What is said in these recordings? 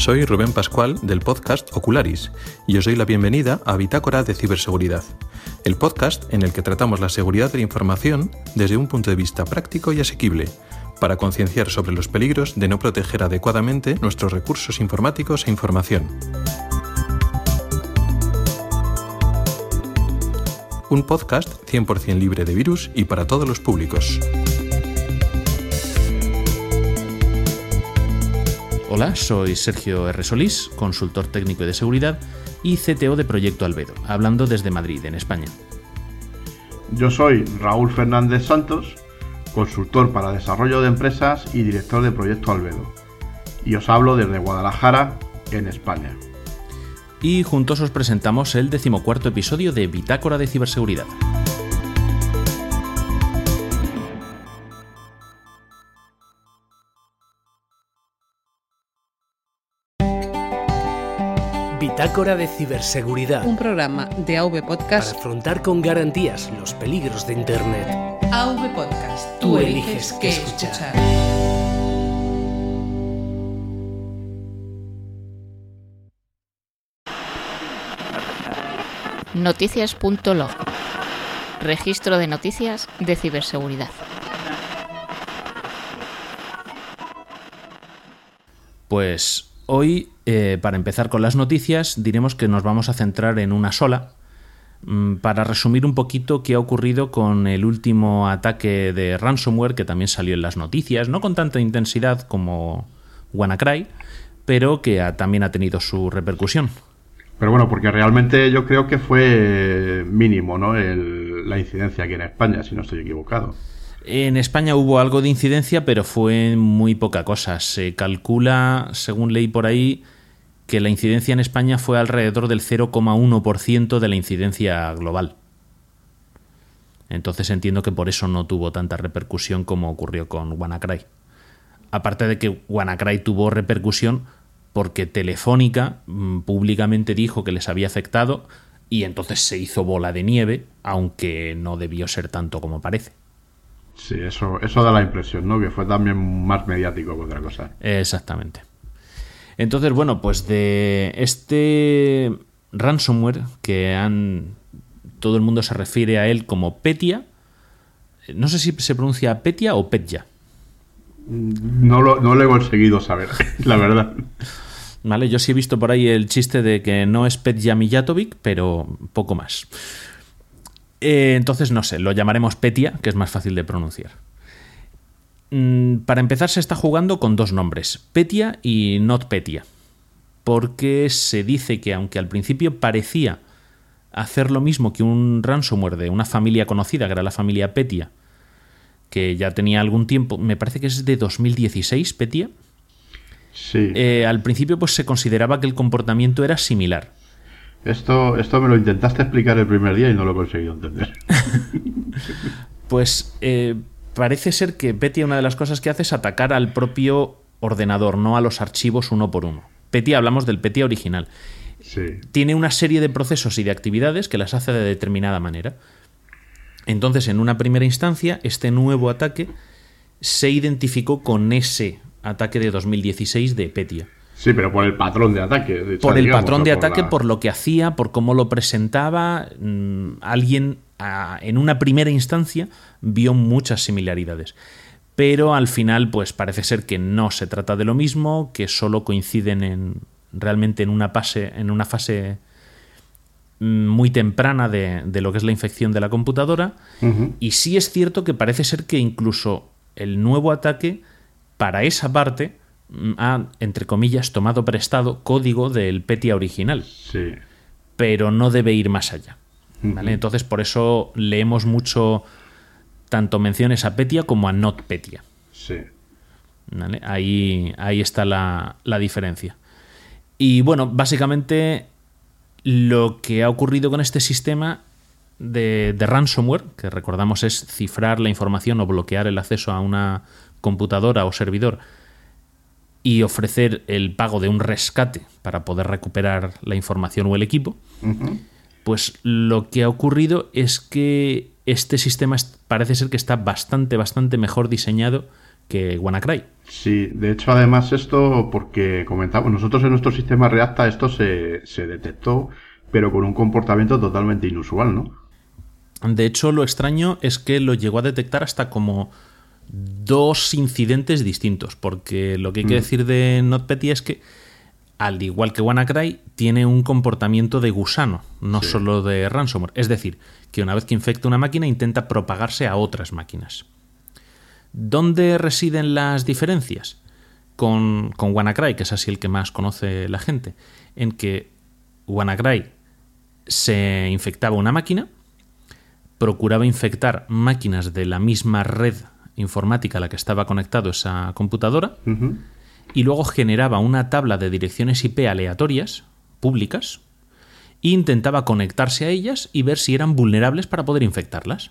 Soy Rubén Pascual del podcast Ocularis y os doy la bienvenida a Bitácora de Ciberseguridad, el podcast en el que tratamos la seguridad de la información desde un punto de vista práctico y asequible, para concienciar sobre los peligros de no proteger adecuadamente nuestros recursos informáticos e información. Un podcast 100% libre de virus y para todos los públicos. Hola, soy Sergio R. Solís, consultor técnico de seguridad y CTO de Proyecto Albedo, hablando desde Madrid, en España. Yo soy Raúl Fernández Santos, consultor para desarrollo de empresas y director de Proyecto Albedo, y os hablo desde Guadalajara, en España. Y juntos os presentamos el decimocuarto episodio de Bitácora de Ciberseguridad. Bitácora de Ciberseguridad. Un programa de AV Podcast. Para afrontar con garantías los peligros de Internet. AV Podcast. Tú eliges qué escuchar. Noticias.log. Registro de noticias de ciberseguridad. Pues hoy, eh, para empezar con las noticias, diremos que nos vamos a centrar en una sola, mm, para resumir un poquito qué ha ocurrido con el último ataque de ransomware que también salió en las noticias, no con tanta intensidad como WannaCry, pero que ha- también ha tenido su repercusión. Pero bueno, porque realmente yo creo que fue mínimo, ¿no? El- la incidencia aquí en España, si no estoy equivocado. En España hubo algo de incidencia, pero fue muy poca cosa. Se calcula, según leí por ahí, que la incidencia en España fue alrededor del 0,1% de la incidencia global. Entonces entiendo que por eso no tuvo tanta repercusión como ocurrió con WannaCry. Aparte de que WannaCry tuvo repercusión porque Telefónica mm, públicamente dijo que les había afectado y entonces se hizo bola de nieve, aunque no debió ser tanto como parece. Sí, eso, eso da la impresión, ¿no? Que fue también más mediático que otra cosa. Exactamente. Entonces, bueno, pues de este ransomware que han. Todo el mundo se refiere a él como Petia. No sé si se pronuncia Petia o Petya. No lo, no lo he conseguido saber, la verdad. ¿Vale? Yo sí he visto por ahí el chiste de que no es Petya Mijatovic, pero poco más. Eh, entonces, no sé, lo llamaremos Petia, que es más fácil de pronunciar. Mm, Para empezar, se está jugando con dos nombres, Petia y Not Petia. Porque se dice que, aunque al principio parecía hacer lo mismo que un ransomware de una familia conocida, que era la familia Petia, que ya tenía algún tiempo, me parece que es de 2016, Petia. Sí. Eh, al principio pues se consideraba que el comportamiento era similar. Esto, esto me lo intentaste explicar el primer día y no lo he conseguido entender. Pues eh, parece ser que Petya una de las cosas que hace es atacar al propio ordenador, no a los archivos uno por uno. Petya hablamos del Petya original. Sí. Tiene una serie de procesos y de actividades que las hace de determinada manera. Entonces, en una primera instancia, este nuevo ataque se identificó con ese ataque de 2016 de Petya. Sí, pero por el patrón de ataque. de hecho, por el digamos, patrón de por ataque, la- por lo que hacía, por cómo lo presentaba, mm, alguien ah, en una primera instancia vio muchas similaridades. Pero al final, pues parece ser que no se trata de lo mismo, que solo coinciden en realmente en una fase, en una fase mm, muy temprana de, de lo que es la infección de la computadora. Y sí es cierto que parece ser que incluso el nuevo ataque, para esa parte, mm, ha, entre comillas, tomado prestado código del Petya original, Sí. pero no debe ir más allá. ¿vale? Entonces, por eso leemos mucho tanto menciones a Petya como a Not Petya. Sí. ¿vale? Ahí, ahí está la, la diferencia. Y bueno, básicamente lo que ha ocurrido con este sistema de, de ransomware, que recordamos es cifrar la información o bloquear el acceso a una computadora o servidor y ofrecer el pago de un rescate para poder recuperar la información o el equipo, pues lo que ha ocurrido es que este sistema parece ser que está bastante, bastante mejor diseñado que WannaCry. Sí, de hecho, además, esto, porque comentamos, nosotros en nuestro sistema Reacta esto se, se detectó, pero con un comportamiento totalmente inusual, ¿no? De hecho, lo extraño es que lo llegó a detectar hasta como dos incidentes distintos, porque lo que hay que decir de NotPetya es que, al igual que WannaCry, tiene un comportamiento de gusano, no Sí. solo de ransomware. Es decir, que una vez que infecta una máquina intenta propagarse a otras máquinas. ¿Dónde residen las diferencias? Con, con WannaCry, que es así el que más conoce la gente, en que WannaCry se infectaba una máquina, procuraba infectar máquinas de la misma red informática a la que estaba conectado esa computadora. Y luego generaba una tabla de direcciones IP aleatorias, públicas, e intentaba conectarse a ellas y ver si eran vulnerables para poder infectarlas.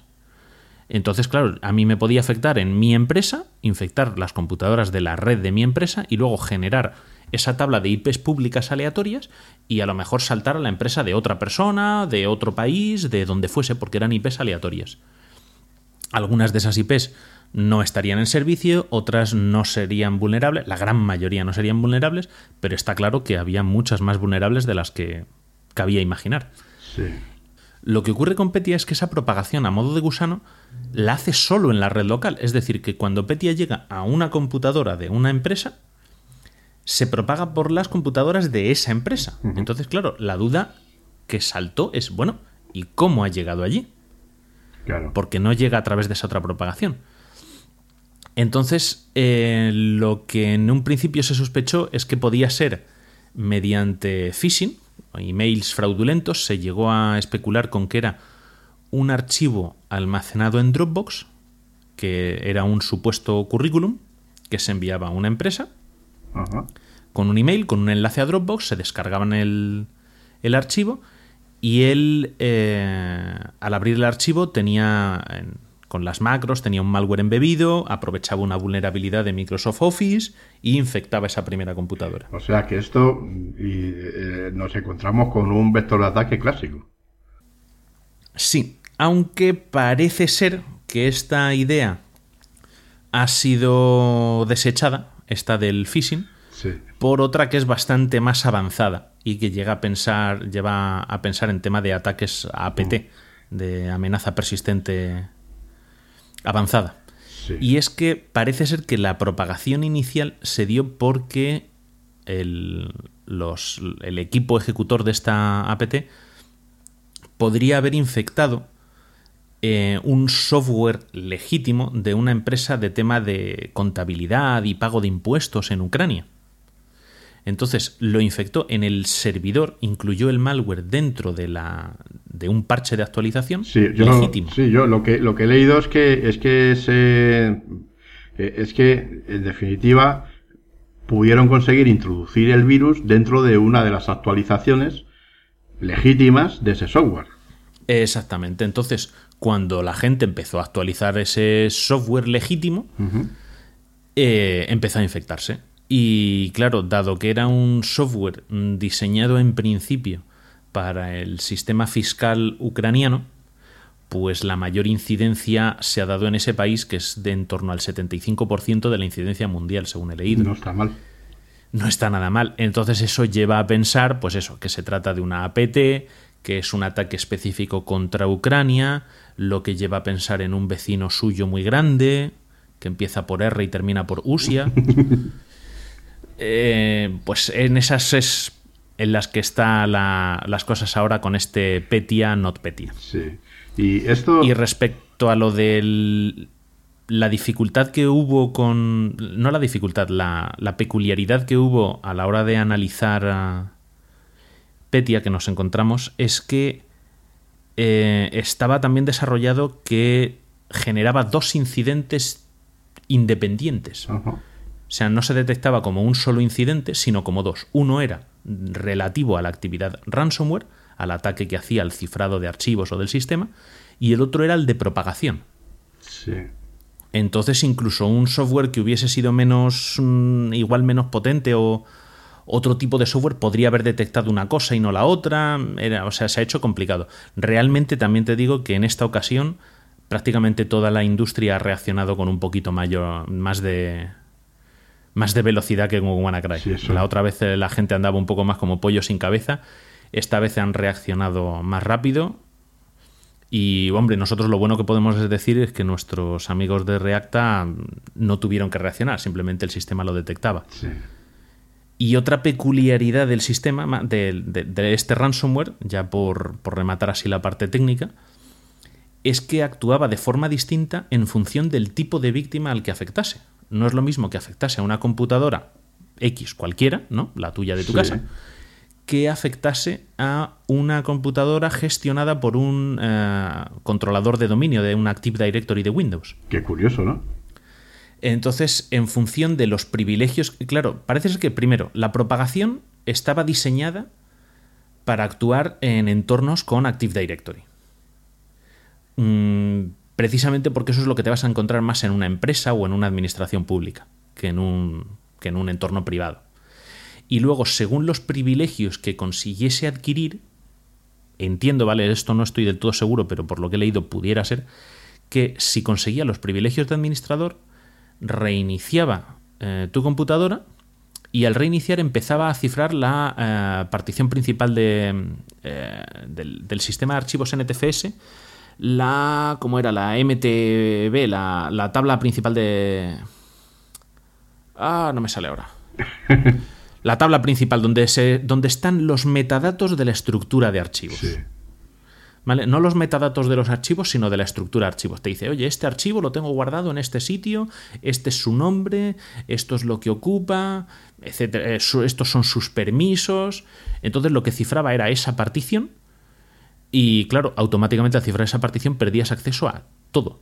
Entonces, claro, a mí me podía afectar en mi empresa, infectar las computadoras de la red de mi empresa y luego generar esa tabla de IPs públicas aleatorias y a lo mejor saltar a la empresa de otra persona, de otro país, de donde fuese, porque eran IPs aleatorias. Algunas de esas IPs no estarían en servicio, otras no serían vulnerables, la gran mayoría no serían vulnerables, pero está claro que había muchas más vulnerables de las que cabía imaginar. Sí. Lo que ocurre con Petya es que esa propagación a modo de gusano la hace solo en la red local. Es decir, que cuando Petya llega a una computadora de una empresa, se propaga por las computadoras de esa empresa. Entonces, claro, la duda que saltó es, bueno, ¿y cómo ha llegado allí? Claro. Porque no llega a través de esa otra propagación. Entonces, eh, lo que en un principio se sospechó es que podía ser mediante phishing, emails fraudulentos, se llegó a especular con que era un archivo almacenado en Dropbox, que era un supuesto currículum que se enviaba a una empresa. Con un email, con un enlace a Dropbox, se descargaban el, el archivo y él, eh, al abrir el archivo, tenía en- con las macros, tenía un malware embebido, aprovechaba una vulnerabilidad de Microsoft Office y infectaba esa primera computadora. O sea que esto y, eh, nos encontramos con un vector de ataque clásico. Sí, aunque parece ser que esta idea ha sido desechada, esta del phishing, Sí. por otra que es bastante más avanzada y que llega a pensar, lleva a pensar en tema de ataques a APT, de amenaza persistente avanzada. Sí. Y es que parece ser que la propagación inicial se dio porque el, los- el equipo ejecutor de esta APT podría haber infectado eh, un software legítimo de una empresa de tema de contabilidad y pago de impuestos en Ucrania. Entonces lo infectó en el servidor, incluyó el malware dentro de, la, de un parche de actualización Sí, yo, legítimo. sí, yo lo que lo que he leído es que es que se eh, es que en definitiva pudieron conseguir introducir el virus dentro de una de las actualizaciones legítimas de ese software. Exactamente. Entonces, cuando la gente empezó a actualizar ese software legítimo, eh, empezó a infectarse. Y claro, dado que era un software diseñado en principio para el sistema fiscal ucraniano, pues la mayor incidencia se ha dado en ese país, que es de en torno al 75% de la incidencia mundial, según he leído No está mal. no está nada mal. Entonces eso lleva a pensar, pues eso, que se trata de una APT, que es un ataque específico contra Ucrania, lo que lleva a pensar en un vecino suyo muy grande, que empieza por R y termina por Usia. Eh, pues en esas es en las que están las cosas ahora con este Petia, not Petia. Sí. Y esto Y respecto a lo de la dificultad que hubo con. No la dificultad, la, la peculiaridad que hubo a la hora de analizar a Petia que nos encontramos es que eh, estaba también desarrollado que generaba dos incidentes independientes. Ajá. O sea, no se detectaba como un solo incidente, sino como dos. Uno era relativo a la actividad ransomware, al ataque que hacía al cifrado de archivos o del sistema, y el otro era el de propagación. Sí. Entonces, incluso un software que hubiese sido menos. mm, igual menos potente o otro tipo de software podría haber detectado una cosa y no la otra. Era, o sea, se ha hecho complicado. Realmente también te digo que en esta ocasión prácticamente toda la industria ha reaccionado con un poquito mayor, más de más de velocidad que con WannaCry. Sí, la otra vez eh, la gente andaba un poco más como pollo sin cabeza. Esta vez han reaccionado más rápido. Y, hombre, nosotros lo bueno que podemos decir es que nuestros amigos de Reacta no tuvieron que reaccionar, simplemente el sistema lo detectaba. Sí. Y otra peculiaridad del sistema, ma- de, de- de este ransomware, ya por, por rematar así la parte técnica, es que actuaba de forma distinta en función del tipo de víctima al que afectase. No es lo mismo que afectase a una computadora X cualquiera, ¿no? La tuya de tu Sí. casa, que afectase a una computadora gestionada por un eh, controlador de dominio de un Active Directory de Windows. Qué curioso, ¿no? Entonces, en función de los privilegios, claro, parece ser que primero, la propagación estaba diseñada para actuar en entornos con Active Directory. Mm, precisamente porque eso es lo que te vas a encontrar más en una empresa o en una administración pública que en un, que en un entorno privado. Y luego, según los privilegios que consiguiese adquirir, entiendo, vale, esto no estoy del todo seguro, pero por lo que he leído pudiera ser, que si conseguía los privilegios de administrador, reiniciaba eh, tu computadora y al reiniciar empezaba a cifrar la eh, partición principal de, eh, del, del sistema de archivos NTFS, la, ¿cómo era? La MTB, la, la tabla principal de... Ah, no me sale ahora. La tabla principal donde, se, donde están los metadatos de la estructura de archivos. Sí. ¿Vale? No los metadatos de los archivos, sino de la estructura de archivos. Te dice, oye, este archivo lo tengo guardado en este sitio, este es su nombre, esto es lo que ocupa, etcétera. eh, Estos son sus permisos. Entonces lo que cifraba era esa partición y, claro, automáticamente al cifrar esa partición perdías acceso a todo.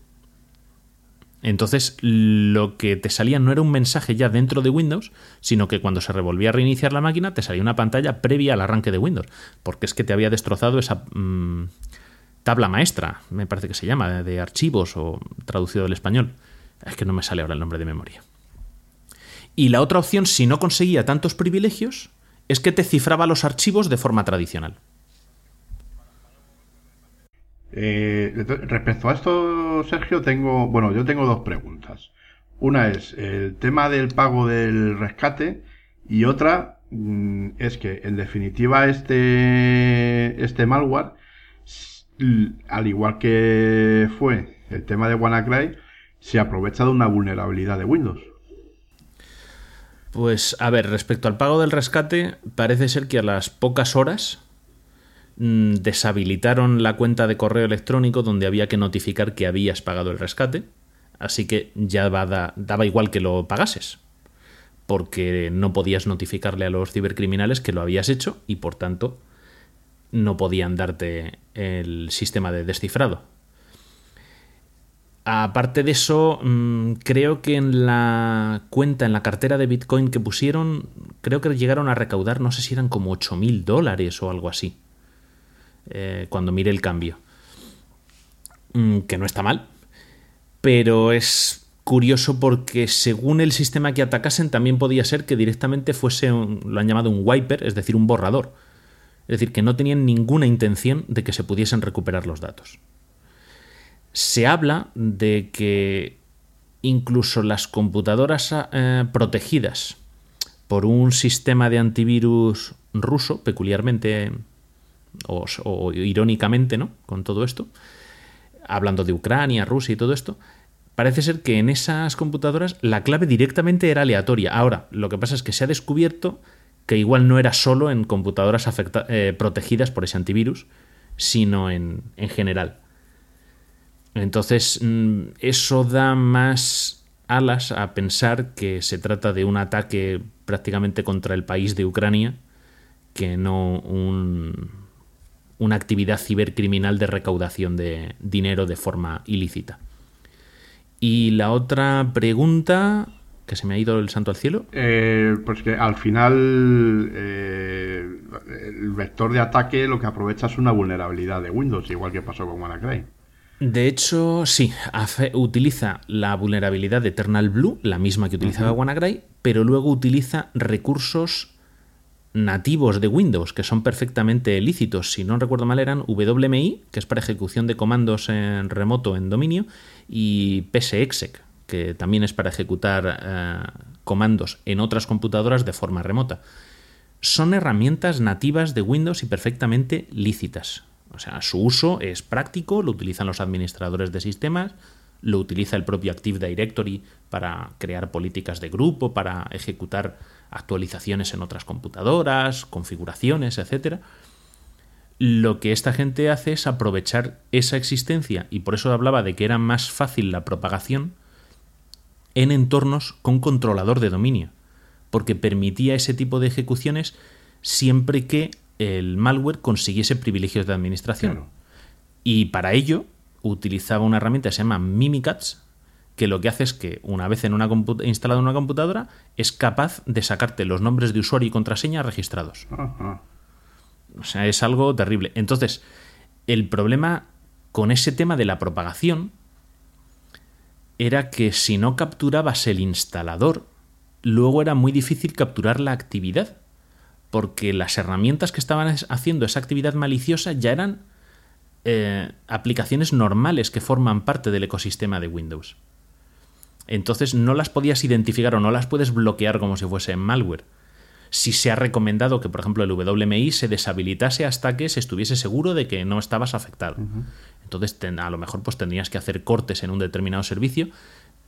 Entonces, lo que te salía no era un mensaje ya dentro de Windows, sino que cuando se revolvía a reiniciar la máquina te salía una pantalla previa al arranque de Windows, porque es que te había destrozado esa mm, tabla maestra, me parece que se llama, de, de archivos o traducido del español. Es que no me sale ahora el nombre de memoria. Y la otra opción, si no conseguía tantos privilegios, es que te cifraba los archivos de forma tradicional. Eh, respecto a esto, Sergio, tengo, bueno, yo tengo dos preguntas. Una es el tema del pago del rescate y otra mm, es que, en definitiva, este, este malware, al igual que fue el tema de WannaCry, se aprovecha de una vulnerabilidad de Windows. Pues a ver, respecto al pago del rescate, parece ser que a las pocas horas deshabilitaron la cuenta de correo electrónico donde había que notificar que habías pagado el rescate, así que ya va da- daba igual que lo pagases, porque no podías notificarle a los cibercriminales que lo habías hecho y por tanto no podían darte el sistema de descifrado. Aparte de eso, mm, creo que en la cuenta, en la cartera de Bitcoin que pusieron, creo que llegaron a recaudar, no sé si eran como 8.000 dólares o algo así, eh, cuando mire el cambio. Mm, que no está mal, pero es curioso porque según el sistema que atacasen también podía ser que directamente fuese, un- lo han llamado un wiper, es decir, un borrador. Es decir, que no tenían ninguna intención de que se pudiesen recuperar los datos se habla de que incluso las computadoras eh, protegidas por un sistema de antivirus ruso, peculiarmente o, irónicamente, ¿no? Con todo esto, hablando de Ucrania, Rusia y todo esto, parece ser que en esas computadoras la clave directamente era aleatoria. Ahora, lo que pasa es que se ha descubierto que igual no era solo en computadoras afecta- eh, protegidas por ese antivirus, sino en, en general. Entonces, mm, eso da más alas a pensar que se trata de un ataque prácticamente contra el país de Ucrania que no un- una actividad cibercriminal de recaudación de dinero de forma ilícita. Y la otra pregunta, que se me ha ido el santo al cielo. Eh, pues que al final eh, el vector de ataque lo que aprovecha es una vulnerabilidad de Windows, igual que pasó con WannaCry. De hecho, sí, hace- utiliza la vulnerabilidad de Eternal Blue, la misma que utilizaba WannaCry, pero luego utiliza recursos nativos de Windows que son perfectamente lícitos. Si no recuerdo mal, eran WMI, que es para ejecución de comandos en remoto en dominio, y PSExec, que también es para ejecutar eh, comandos en otras computadoras de forma remota. Son herramientas nativas de Windows y perfectamente lícitas. O sea, su uso es práctico, lo utilizan los administradores de sistemas, lo utiliza el propio Active Directory para crear políticas de grupo, para ejecutar actualizaciones en otras computadoras, configuraciones, etc. Lo que esta gente hace es aprovechar esa existencia, y por eso hablaba de que era más fácil la propagación, en entornos con controlador de dominio, porque permitía ese tipo de ejecuciones siempre que el malware consiguiese privilegios de administración. Y para ello utilizaba una herramienta que se llama Mimikatz, que lo que hace es que una vez en una instalado en una computadora es capaz de sacarte los nombres de usuario y contraseña registrados. O sea, es algo terrible. Entonces, el problema con ese tema de la propagación era que si no capturabas el instalador, luego era muy difícil capturar la actividad, porque las herramientas que estaban haciendo esa actividad maliciosa ya eran eh, aplicaciones normales que forman parte del ecosistema de Windows. Entonces no las podías identificar o no las puedes bloquear como si fuese malware. Si se ha recomendado que, por ejemplo, el WMI se deshabilitase hasta que se estuviese seguro de que no estabas afectado. Entonces, a lo mejor pues, tendrías que hacer cortes en un determinado servicio,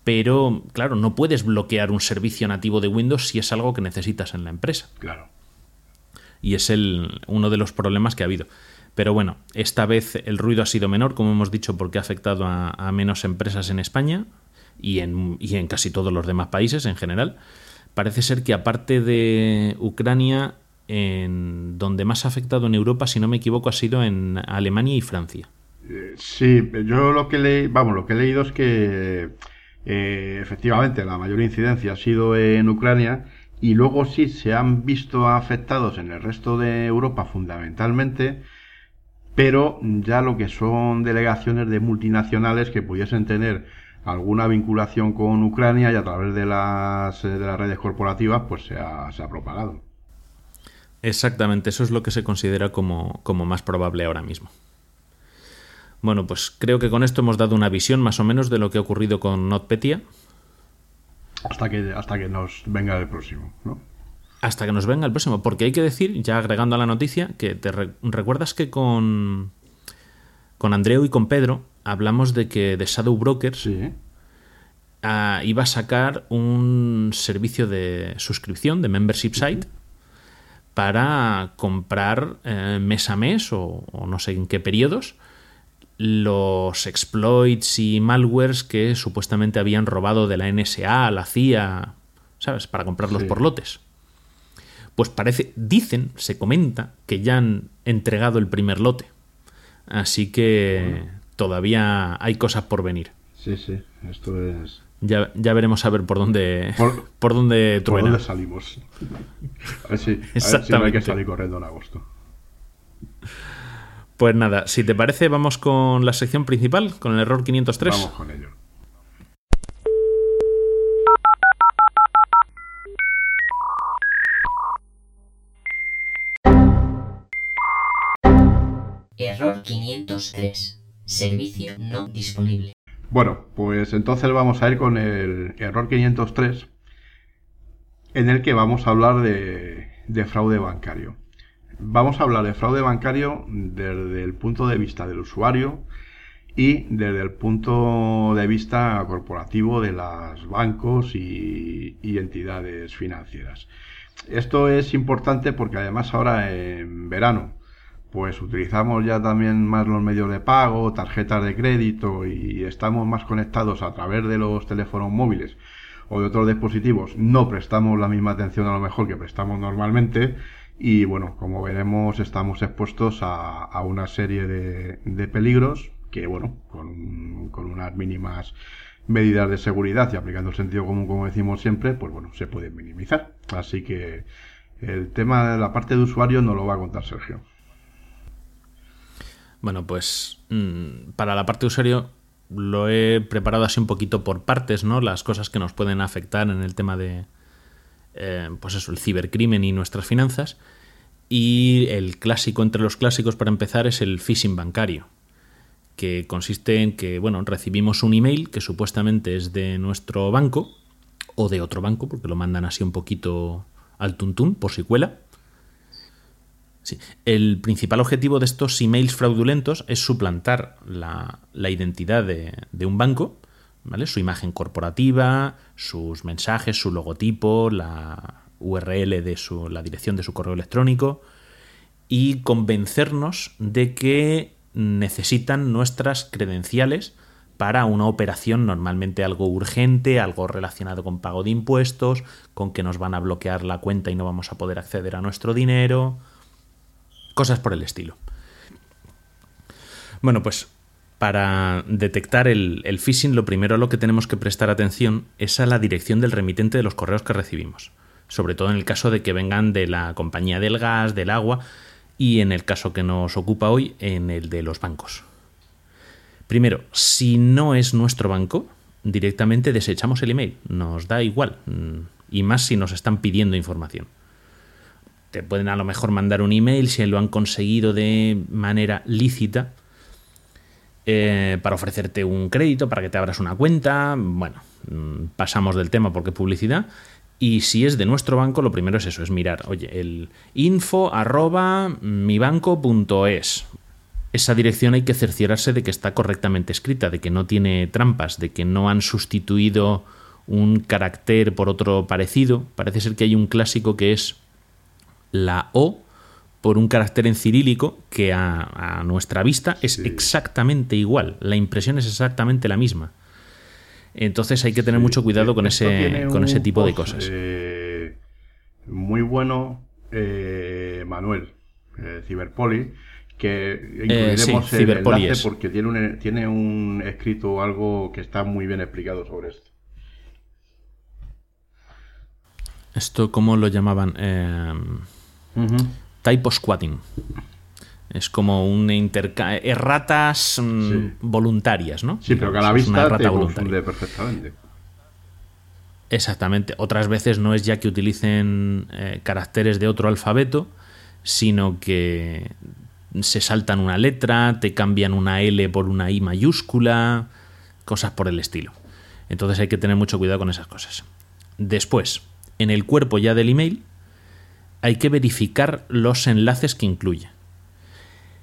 pero claro, no puedes bloquear un servicio nativo de Windows si es algo que necesitas en la empresa. Claro. Y es el, uno de los problemas que ha habido. Pero bueno, esta vez el ruido ha sido menor, como hemos dicho, porque ha afectado a menos empresas en España y en, y en casi todos los demás países en general. Parece ser que aparte de Ucrania, en donde más ha afectado en Europa, si no me equivoco, ha sido en Alemania y Francia. Eh, sí, yo lo que leí, vamos, lo que he leído es que eh, efectivamente la mayor incidencia ha sido en Ucrania y luego sí se han visto afectados en el resto de Europa fundamentalmente, pero ya lo que son delegaciones de multinacionales que pudiesen tener alguna vinculación con Ucrania y a través de las, de las redes corporativas pues se ha, se ha propagado. Exactamente, eso es lo que se considera como, como, más probable ahora mismo. Bueno, pues creo que con esto hemos dado una visión más o menos de lo que ha ocurrido con NotPetya. Hasta que, hasta que nos venga el próximo, ¿no? Hasta que nos venga el próximo, porque hay que decir, ya agregando a la noticia, que te recuerdas que con, con Andreu y con Pedro hablamos de que The Shadow Brokers ah, iba a sacar un servicio de suscripción, de membership site, para comprar eh, mes a mes o, no sé en qué periodos los exploits y malwares que supuestamente habían robado de la NSA, la CIA, ¿sabes? Para comprarlos por lotes. Pues parece, dicen, se comenta que ya han entregado el primer lote. Así que todavía hay cosas por venir. Sí, sí, esto es... Ya, ya veremos a ver por dónde por, dónde truena. Por dónde salimos. A ver, si, no hay que salir corriendo en agosto. Pues nada, si te parece, vamos con la sección principal, con el error 503. Vamos con ello. Error 503. Servicio no disponible. Bueno, pues entonces vamos a ir con el error 503, en el que vamos a hablar de, fraude bancario. Vamos a hablar de fraude bancario desde el punto de vista del usuario y desde el punto de vista corporativo de los bancos y entidades financieras. Esto es importante porque además ahora en verano pues utilizamos ya también más los medios de pago, tarjetas de crédito y estamos más conectados a través de los teléfonos móviles o de otros dispositivos, no prestamos la misma atención a lo mejor que prestamos normalmente y bueno, como veremos estamos expuestos a, una serie de, peligros que bueno, con, unas mínimas medidas de seguridad y aplicando el sentido común como decimos siempre, pues bueno, se pueden minimizar. Así que el tema de la parte de usuario no lo va a contar Sergio. Bueno, pues mm, para la parte usuario lo he preparado así un poquito por partes, ¿no? Las cosas que nos pueden afectar en el tema de, eh, pues eso, el cibercrimen y nuestras finanzas. Y el clásico entre los clásicos para empezar es el phishing bancario, que consiste en que, bueno, recibimos un email que supuestamente es de nuestro banco o de otro banco, porque lo mandan así un poquito al tuntún por si cuela. Sí. El principal objetivo de estos emails fraudulentos es suplantar la, la identidad de, un banco, ¿vale? su imagen corporativa, sus mensajes, su logotipo, la URL de su, la dirección de su correo electrónico y convencernos de que necesitan nuestras credenciales para una operación normalmente algo urgente, algo relacionado con pago de impuestos, con que nos van a bloquear la cuenta y no vamos a poder acceder a nuestro dinero, cosas por el estilo. Bueno, pues para detectar el, phishing lo primero a lo que tenemos que prestar atención es a la dirección del remitente de los correos que recibimos, sobre todo en el caso de que vengan de la compañía del gas, del agua y en el caso que nos ocupa hoy, en el de los bancos. Primero, si no es nuestro banco, directamente desechamos el email, nos da igual, mm, y más si nos están pidiendo información. Te pueden a lo mejor mandar un email si lo han conseguido de manera lícita eh, para ofrecerte un crédito, para que te abras una cuenta. Bueno, mm, pasamos del tema porque publicidad. Y si es de nuestro banco, lo primero es eso, es mirar, oye, el info arroba mibanco.es esa dirección hay que cerciorarse de que está correctamente escrita, de que no tiene trampas, de que no han sustituido un carácter por otro parecido. Parece ser que hay un clásico que es la O por un carácter en cirílico que a, a nuestra vista es sí. exactamente igual. La impresión es exactamente la misma. Entonces hay que tener sí, mucho cuidado con ese, con ese tipo de cosas. Eh, muy bueno, eh, Manuel, eh, Ciberpoli que incluiremos eh, sí, el enlace porque tiene un, tiene un escrito algo que está muy bien explicado sobre esto. Esto, ¿cómo lo llamaban? Eh, uh -huh. Typo squatting. Es como un intercambio. Erratas mm, sí. voluntarias, ¿no? Sí, pero que a la vista te confunde perfectamente. Exactamente. Otras veces no es ya que utilicen eh, caracteres de otro alfabeto, sino que se saltan una letra, te cambian una L por una I mayúscula, cosas por el estilo. Entonces hay que tener mucho cuidado con esas cosas. Después, en el cuerpo ya del email, hay que verificar los enlaces que incluye.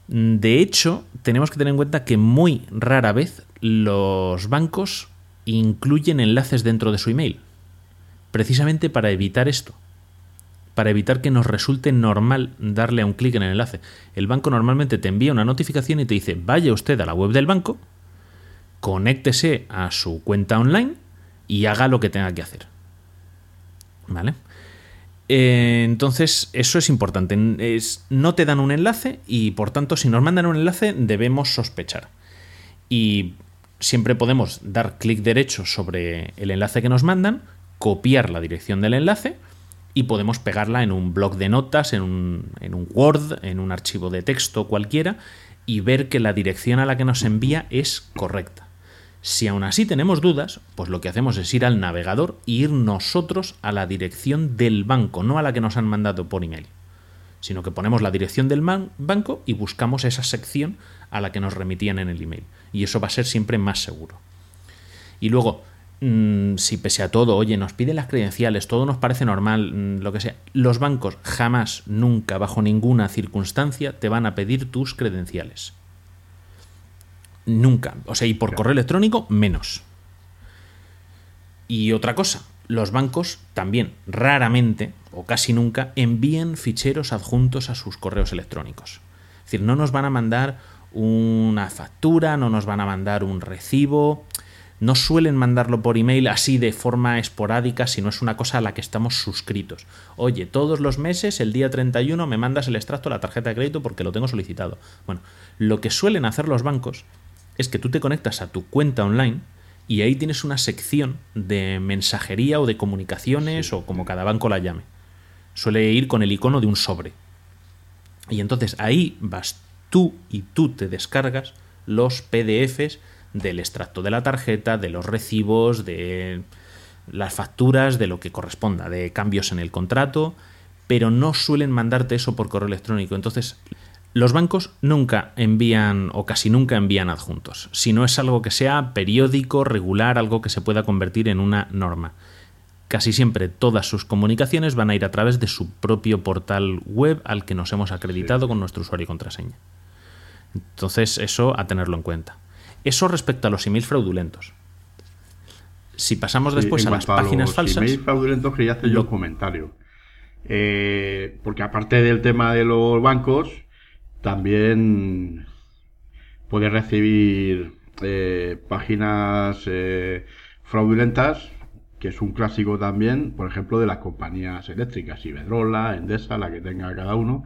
De hecho, tenemos que tener en cuenta que muy rara vez los bancos incluyen enlaces dentro de su email, precisamente para evitar esto para evitar que nos resulte normal darle a un clic en el enlace. El banco normalmente te envía una notificación y te dice, vaya usted a la web del banco, conéctese a su cuenta online y haga lo que tenga que hacer. ¿Vale? Eh, entonces, eso es importante. No te dan un enlace y, por tanto, si nos mandan un enlace, debemos sospechar. Y siempre podemos dar clic derecho sobre el enlace que nos mandan, copiar la dirección del enlace y podemos pegarla en un blog de notas, en un, en un, Word, en un archivo de texto cualquiera y ver que la dirección a la que nos envía es correcta. Si aún así tenemos dudas, pues lo que hacemos es ir al navegador e ir nosotros a la dirección del banco, no a la que nos han mandado por email, sino que ponemos la dirección del banco y buscamos esa sección a la que nos remitían en el email. Y eso va a ser siempre más seguro. Y luego, Mm, si pese a todo, oye, nos piden las credenciales, todo nos parece normal, mm, lo que sea, los bancos jamás, nunca, bajo ninguna circunstancia, te van a pedir tus credenciales. Nunca. O sea, y por correo electrónico, menos. Y otra cosa, los bancos también, raramente, o casi nunca, envían ficheros adjuntos a sus correos electrónicos. Es decir, no nos van a mandar una factura, no nos van a mandar un recibo, no suelen mandarlo por email así de forma esporádica, sino es una cosa a la que estamos suscritos. Oye, todos los meses, el día 31, me mandas el extracto de la tarjeta de crédito porque lo tengo solicitado. Bueno, lo que suelen hacer los bancos es que tú te conectas a tu cuenta online y ahí tienes una sección de mensajería o de comunicaciones o como cada banco la llame. Suele ir con el icono de un sobre. Y entonces ahí vas tú y tú te descargas los PDFs del extracto de la tarjeta, de los recibos, de las facturas, de lo que corresponda, de cambios en el contrato, pero no suelen mandarte eso por correo electrónico. Entonces, los bancos nunca envían o casi nunca envían adjuntos, si no es algo que sea periódico, regular, algo que se pueda convertir en una norma. Casi siempre todas sus comunicaciones van a ir a través de su propio portal web al que nos hemos acreditado con nuestro usuario y contraseña. Entonces, eso a tenerlo en cuenta. Eso respecto a los emails fraudulentos. Si pasamos después a las páginas los falsas. emails fraudulentos quería hacer yo un comentario. Eh, porque aparte del tema de los bancos, también puedes recibir eh, páginas eh, fraudulentas, que es un clásico también, por ejemplo, de las compañías eléctricas, Iberdrola, Endesa, la que tenga cada uno,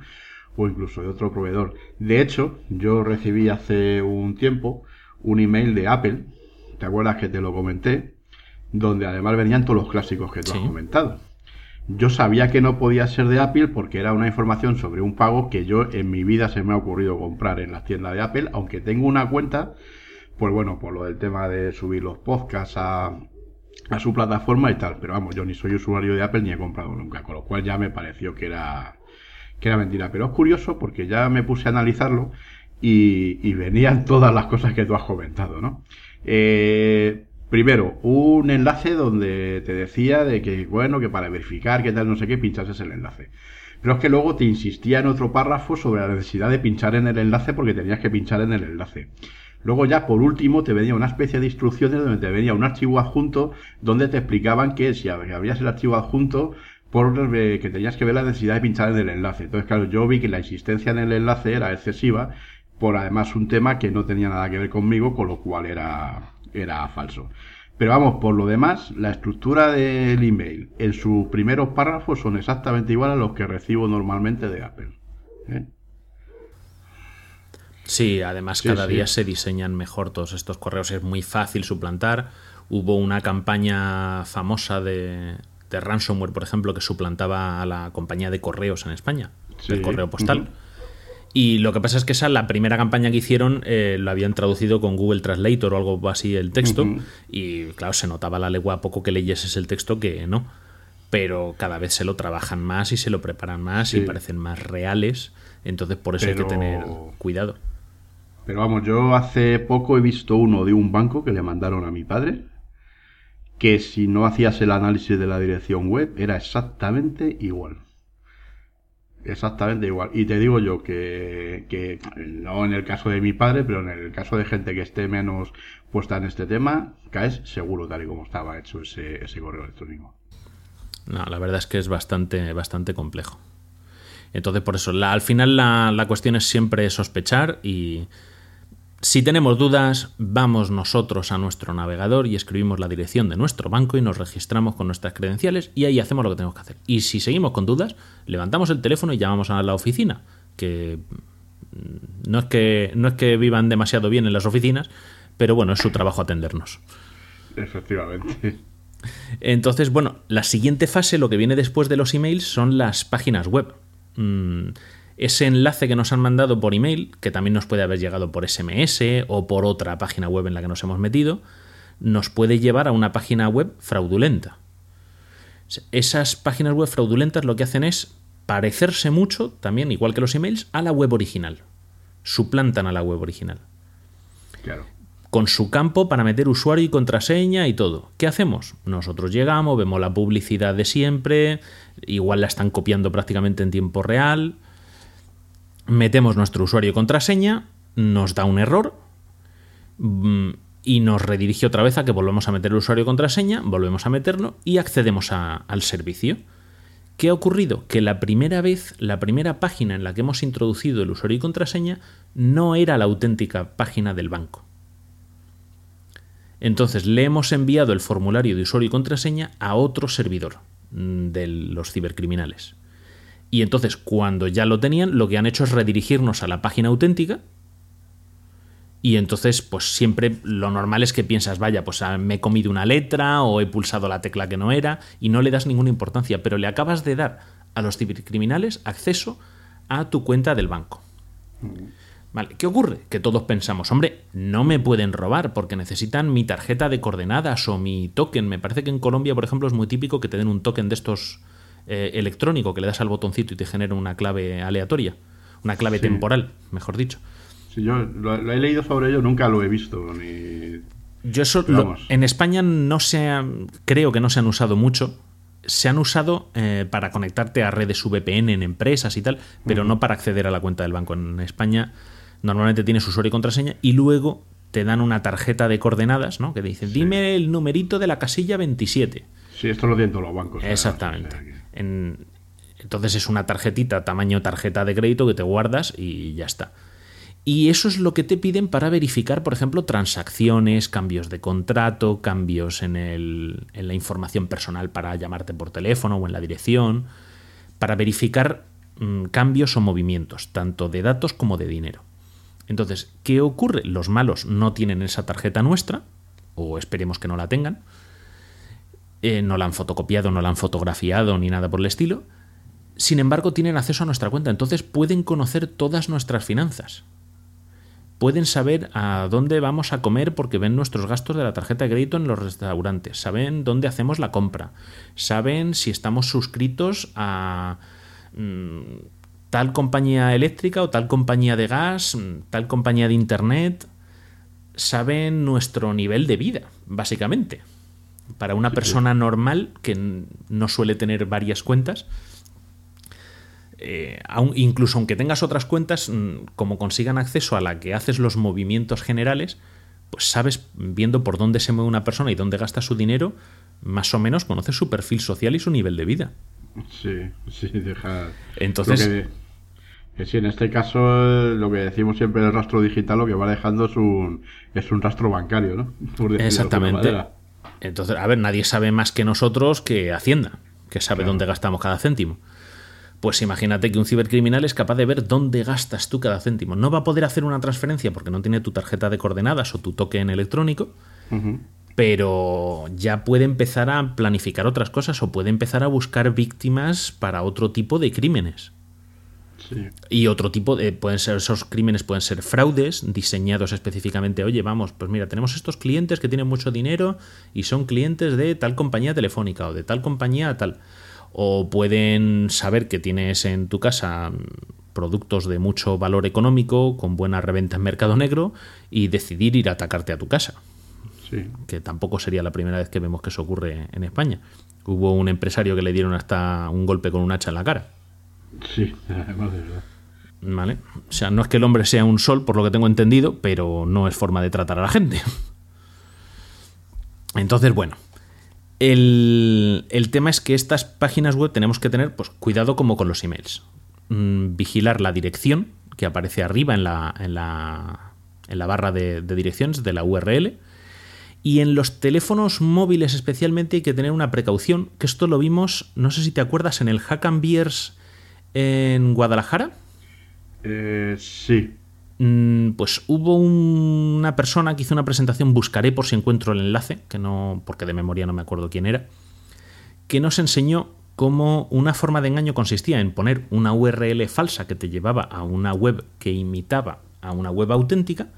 o incluso de otro proveedor. De hecho, yo recibí hace un tiempo un email de Apple, ¿te acuerdas que te lo comenté? Donde además venían todos los clásicos que tú Sí. has comentado. Yo sabía que no podía ser de Apple porque era una información sobre un pago que yo en mi vida se me ha ocurrido comprar en las tiendas de Apple, aunque tengo una cuenta, pues bueno, por lo del tema de subir los podcasts a, a su plataforma y tal. Pero vamos, yo ni soy usuario de Apple ni he comprado nunca, con lo cual ya me pareció que era, que era mentira. Pero es curioso porque ya me puse a analizarlo y, y venían todas las cosas que tú has comentado, ¿no? Eh, primero, un enlace donde te decía de que, bueno, que para verificar que tal, no sé qué, pinchases el enlace. Pero es que luego te insistía en otro párrafo sobre la necesidad de pinchar en el enlace porque tenías que pinchar en el enlace. Luego ya por último te venía una especie de instrucciones donde te venía un archivo adjunto donde te explicaban que si ab- abrías el archivo adjunto por eh, que tenías que ver la necesidad de pinchar en el enlace. Entonces claro, yo vi que la insistencia en el enlace era excesiva por además un tema que no tenía nada que ver conmigo, con lo cual era, era falso. Pero vamos, por lo demás, la estructura del email en sus primeros párrafos son exactamente igual a los que recibo normalmente de Apple. ¿eh? Sí, además Sí, cada sí. día se diseñan mejor todos estos correos, es muy fácil suplantar. Hubo una campaña famosa de, de ransomware, por ejemplo, que suplantaba a la compañía de correos en España, Sí, el correo postal. Y lo que pasa es que esa, la primera campaña que hicieron, eh, lo habían traducido con Google Translator o algo así el texto. Y claro, se notaba la legua a poco que leyeses el texto que no. Pero cada vez se lo trabajan más y se lo preparan más y parecen más reales. Entonces por eso hay que tener cuidado. Pero vamos, yo hace poco he visto uno de un banco que le mandaron a mi padre, que si no hacías el análisis de la dirección web era exactamente igual. Exactamente igual. Y te digo yo que, que no en el caso de mi padre, pero en el caso de gente que esté menos puesta en este tema, caes seguro tal y como estaba hecho ese, ese correo electrónico. No, la verdad es que es bastante, bastante complejo. Entonces, por eso, la- al final la, la cuestión es siempre sospechar y si tenemos dudas, vamos nosotros a nuestro navegador y escribimos la dirección de nuestro banco y nos registramos con nuestras credenciales y ahí hacemos lo que tenemos que hacer. Y si seguimos con dudas, levantamos el teléfono y llamamos a la oficina, que mm, no es que, no es que vivan demasiado bien en las oficinas, pero bueno, es su trabajo atendernos. Efectivamente. Entonces, bueno, la siguiente fase, lo que viene después de los emails, son las páginas web. Mm, ese enlace que nos han mandado por email, que también nos puede haber llegado por SMS o por otra página web en la que nos hemos metido, nos puede llevar a una página web fraudulenta. Esas páginas web fraudulentas lo que hacen es parecerse mucho, también igual que los emails, a la web original. Suplantan a la web original Claro. con su campo para meter usuario y contraseña y todo. ¿Qué hacemos? Nosotros llegamos, vemos la publicidad de siempre, igual la están copiando prácticamente en tiempo real, metemos nuestro usuario y contraseña, nos da un error mm, y nos redirige otra vez a que volvemos a meter el usuario y contraseña, volvemos a meterlo y accedemos al servicio. ¿Qué ha ocurrido? Que la primera vez, la primera página en la que hemos introducido el usuario y contraseña no era la auténtica página del banco. Entonces le hemos enviado el formulario de usuario y contraseña a otro servidor mm, de los cibercriminales. Y entonces cuando ya lo tenían, lo que han hecho es redirigirnos a la página auténtica. Y entonces, pues siempre lo normal es que piensas, vaya, pues ah, me he comido una letra o he pulsado la tecla que no era y no le das ninguna importancia, pero le acabas de dar a los cibercriminales acceso a tu cuenta del banco. Vale, ¿qué ocurre? Que todos pensamos, hombre, no me pueden robar porque necesitan mi tarjeta de coordenadas o mi token. Me parece que en Colombia, por ejemplo, es muy típico que te den un token de estos eh, electrónico que le das al botoncito y te genera una clave aleatoria, una clave Sí. temporal, mejor dicho. Sí, yo lo, lo he leído sobre ello, nunca lo he visto. Ni... Yo eso lo- en España no se han- creo que no se han usado mucho. Se han usado eh, para conectarte a redes VPN en empresas y tal, pero no para acceder a la cuenta del banco. En España normalmente tienes usuario y contraseña y luego te dan una tarjeta de coordenadas, ¿no? Que dice, dime el numerito de la casilla 27. Sí, esto lo tienen todos los bancos. Exactamente. o sea que- En- entonces es una tarjetita tamaño tarjeta de crédito que te guardas y ya está. Y eso es lo que te piden para verificar, por ejemplo, transacciones, cambios de contrato, cambios en, el- en la información personal para llamarte por teléfono o en la dirección, para verificar mm, cambios o movimientos, tanto de datos como de dinero. Entonces, ¿qué ocurre? Los malos no tienen esa tarjeta nuestra, o esperemos que no la tengan, eh, no la han fotocopiado, no la han fotografiado ni nada por el estilo. Sin embargo, tienen acceso a nuestra cuenta, entonces pueden conocer todas nuestras finanzas. Pueden saber a dónde vamos a comer porque ven nuestros gastos de la tarjeta de crédito en los restaurantes, saben dónde hacemos la compra, saben si estamos suscritos a mm, tal compañía eléctrica o tal compañía de gas, mm, tal compañía de internet, saben nuestro nivel de vida, básicamente. Para una persona normal que no suele tener varias cuentas, eh, aun- incluso aunque tengas otras cuentas, como consigan acceso a la que haces los movimientos generales, pues sabes, viendo por dónde se mueve una persona y dónde gasta su dinero, más o menos conoces su perfil social y su nivel de vida. Sí, sí, deja. Entonces- que, que sí, en este caso, eh, lo que decimos siempre del rastro digital, lo que va dejando es un, es un rastro bancario, ¿no? Por de Exactamente. Entonces, a ver, nadie sabe más que nosotros que Hacienda, que sabe Claro. dónde gastamos cada céntimo. Pues imagínate que un cibercriminal es capaz de ver dónde gastas tú cada céntimo. No va a poder hacer una transferencia porque no tiene tu tarjeta de coordenadas o tu token electrónico, pero ya puede empezar a planificar otras cosas o puede empezar a buscar víctimas para otro tipo de crímenes. Sí. Y otro tipo de, pueden ser, esos crímenes pueden ser fraudes diseñados específicamente. Oye, vamos, pues mira, tenemos estos clientes que tienen mucho dinero y son clientes de tal compañía telefónica o de tal compañía tal. O pueden saber que tienes en tu casa mm, productos de mucho valor económico con buena reventa en mercado negro y decidir ir a atacarte a tu casa Sí. que tampoco sería la primera vez que vemos que eso ocurre en España. Hubo un empresario que le dieron hasta un golpe con un hacha en la cara. Sí, además de verdad. ¿Vale? O sea, no es que el hombre sea un sol, por lo que tengo entendido, pero no es forma de tratar a la gente. Entonces, bueno. El, el tema es que estas páginas web tenemos que tener pues, cuidado como con los emails. Mm, vigilar la dirección que aparece arriba en la, en la, en la barra de, direcciones de la URL. Y en los teléfonos móviles especialmente hay que tener una precaución, que esto lo vimos, no sé si te acuerdas, en el Hack and Beers en Guadalajara. Eh, sí. Mm, Pues hubo un- una persona que hizo una presentación, buscaré por si encuentro el enlace, que no, porque de memoria no me acuerdo quién era, que nos enseñó cómo una forma de engaño consistía en poner una URL falsa que te llevaba a una web que imitaba a una web auténtica.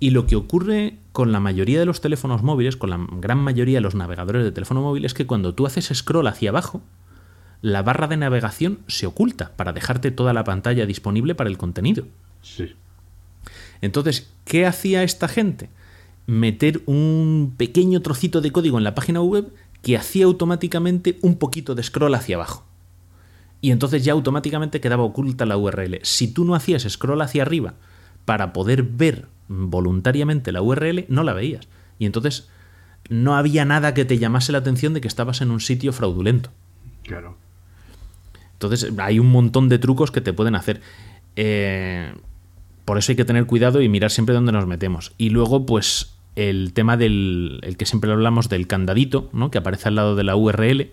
Y lo que ocurre con la mayoría de los teléfonos móviles, con la gran mayoría de los navegadores de teléfono móvil, es que cuando tú haces scroll hacia abajo, la barra de navegación se oculta para dejarte toda la pantalla disponible para el contenido. Sí. Entonces, ¿qué hacía esta gente? Meter un pequeño trocito de código en la página web que hacía automáticamente un poquito de scroll hacia abajo. Y entonces ya automáticamente quedaba oculta la URL. Si tú no hacías scroll hacia arriba para poder ver voluntariamente la URL, no la veías. Y entonces no había nada que te llamase la atención de que estabas en un sitio fraudulento. Claro. Entonces hay un montón de trucos que te pueden hacer. Eh, por eso hay que tener cuidado y mirar siempre dónde nos metemos. Y luego, pues, el tema del el que siempre hablamos del candadito, ¿no? Que aparece al lado de la URL.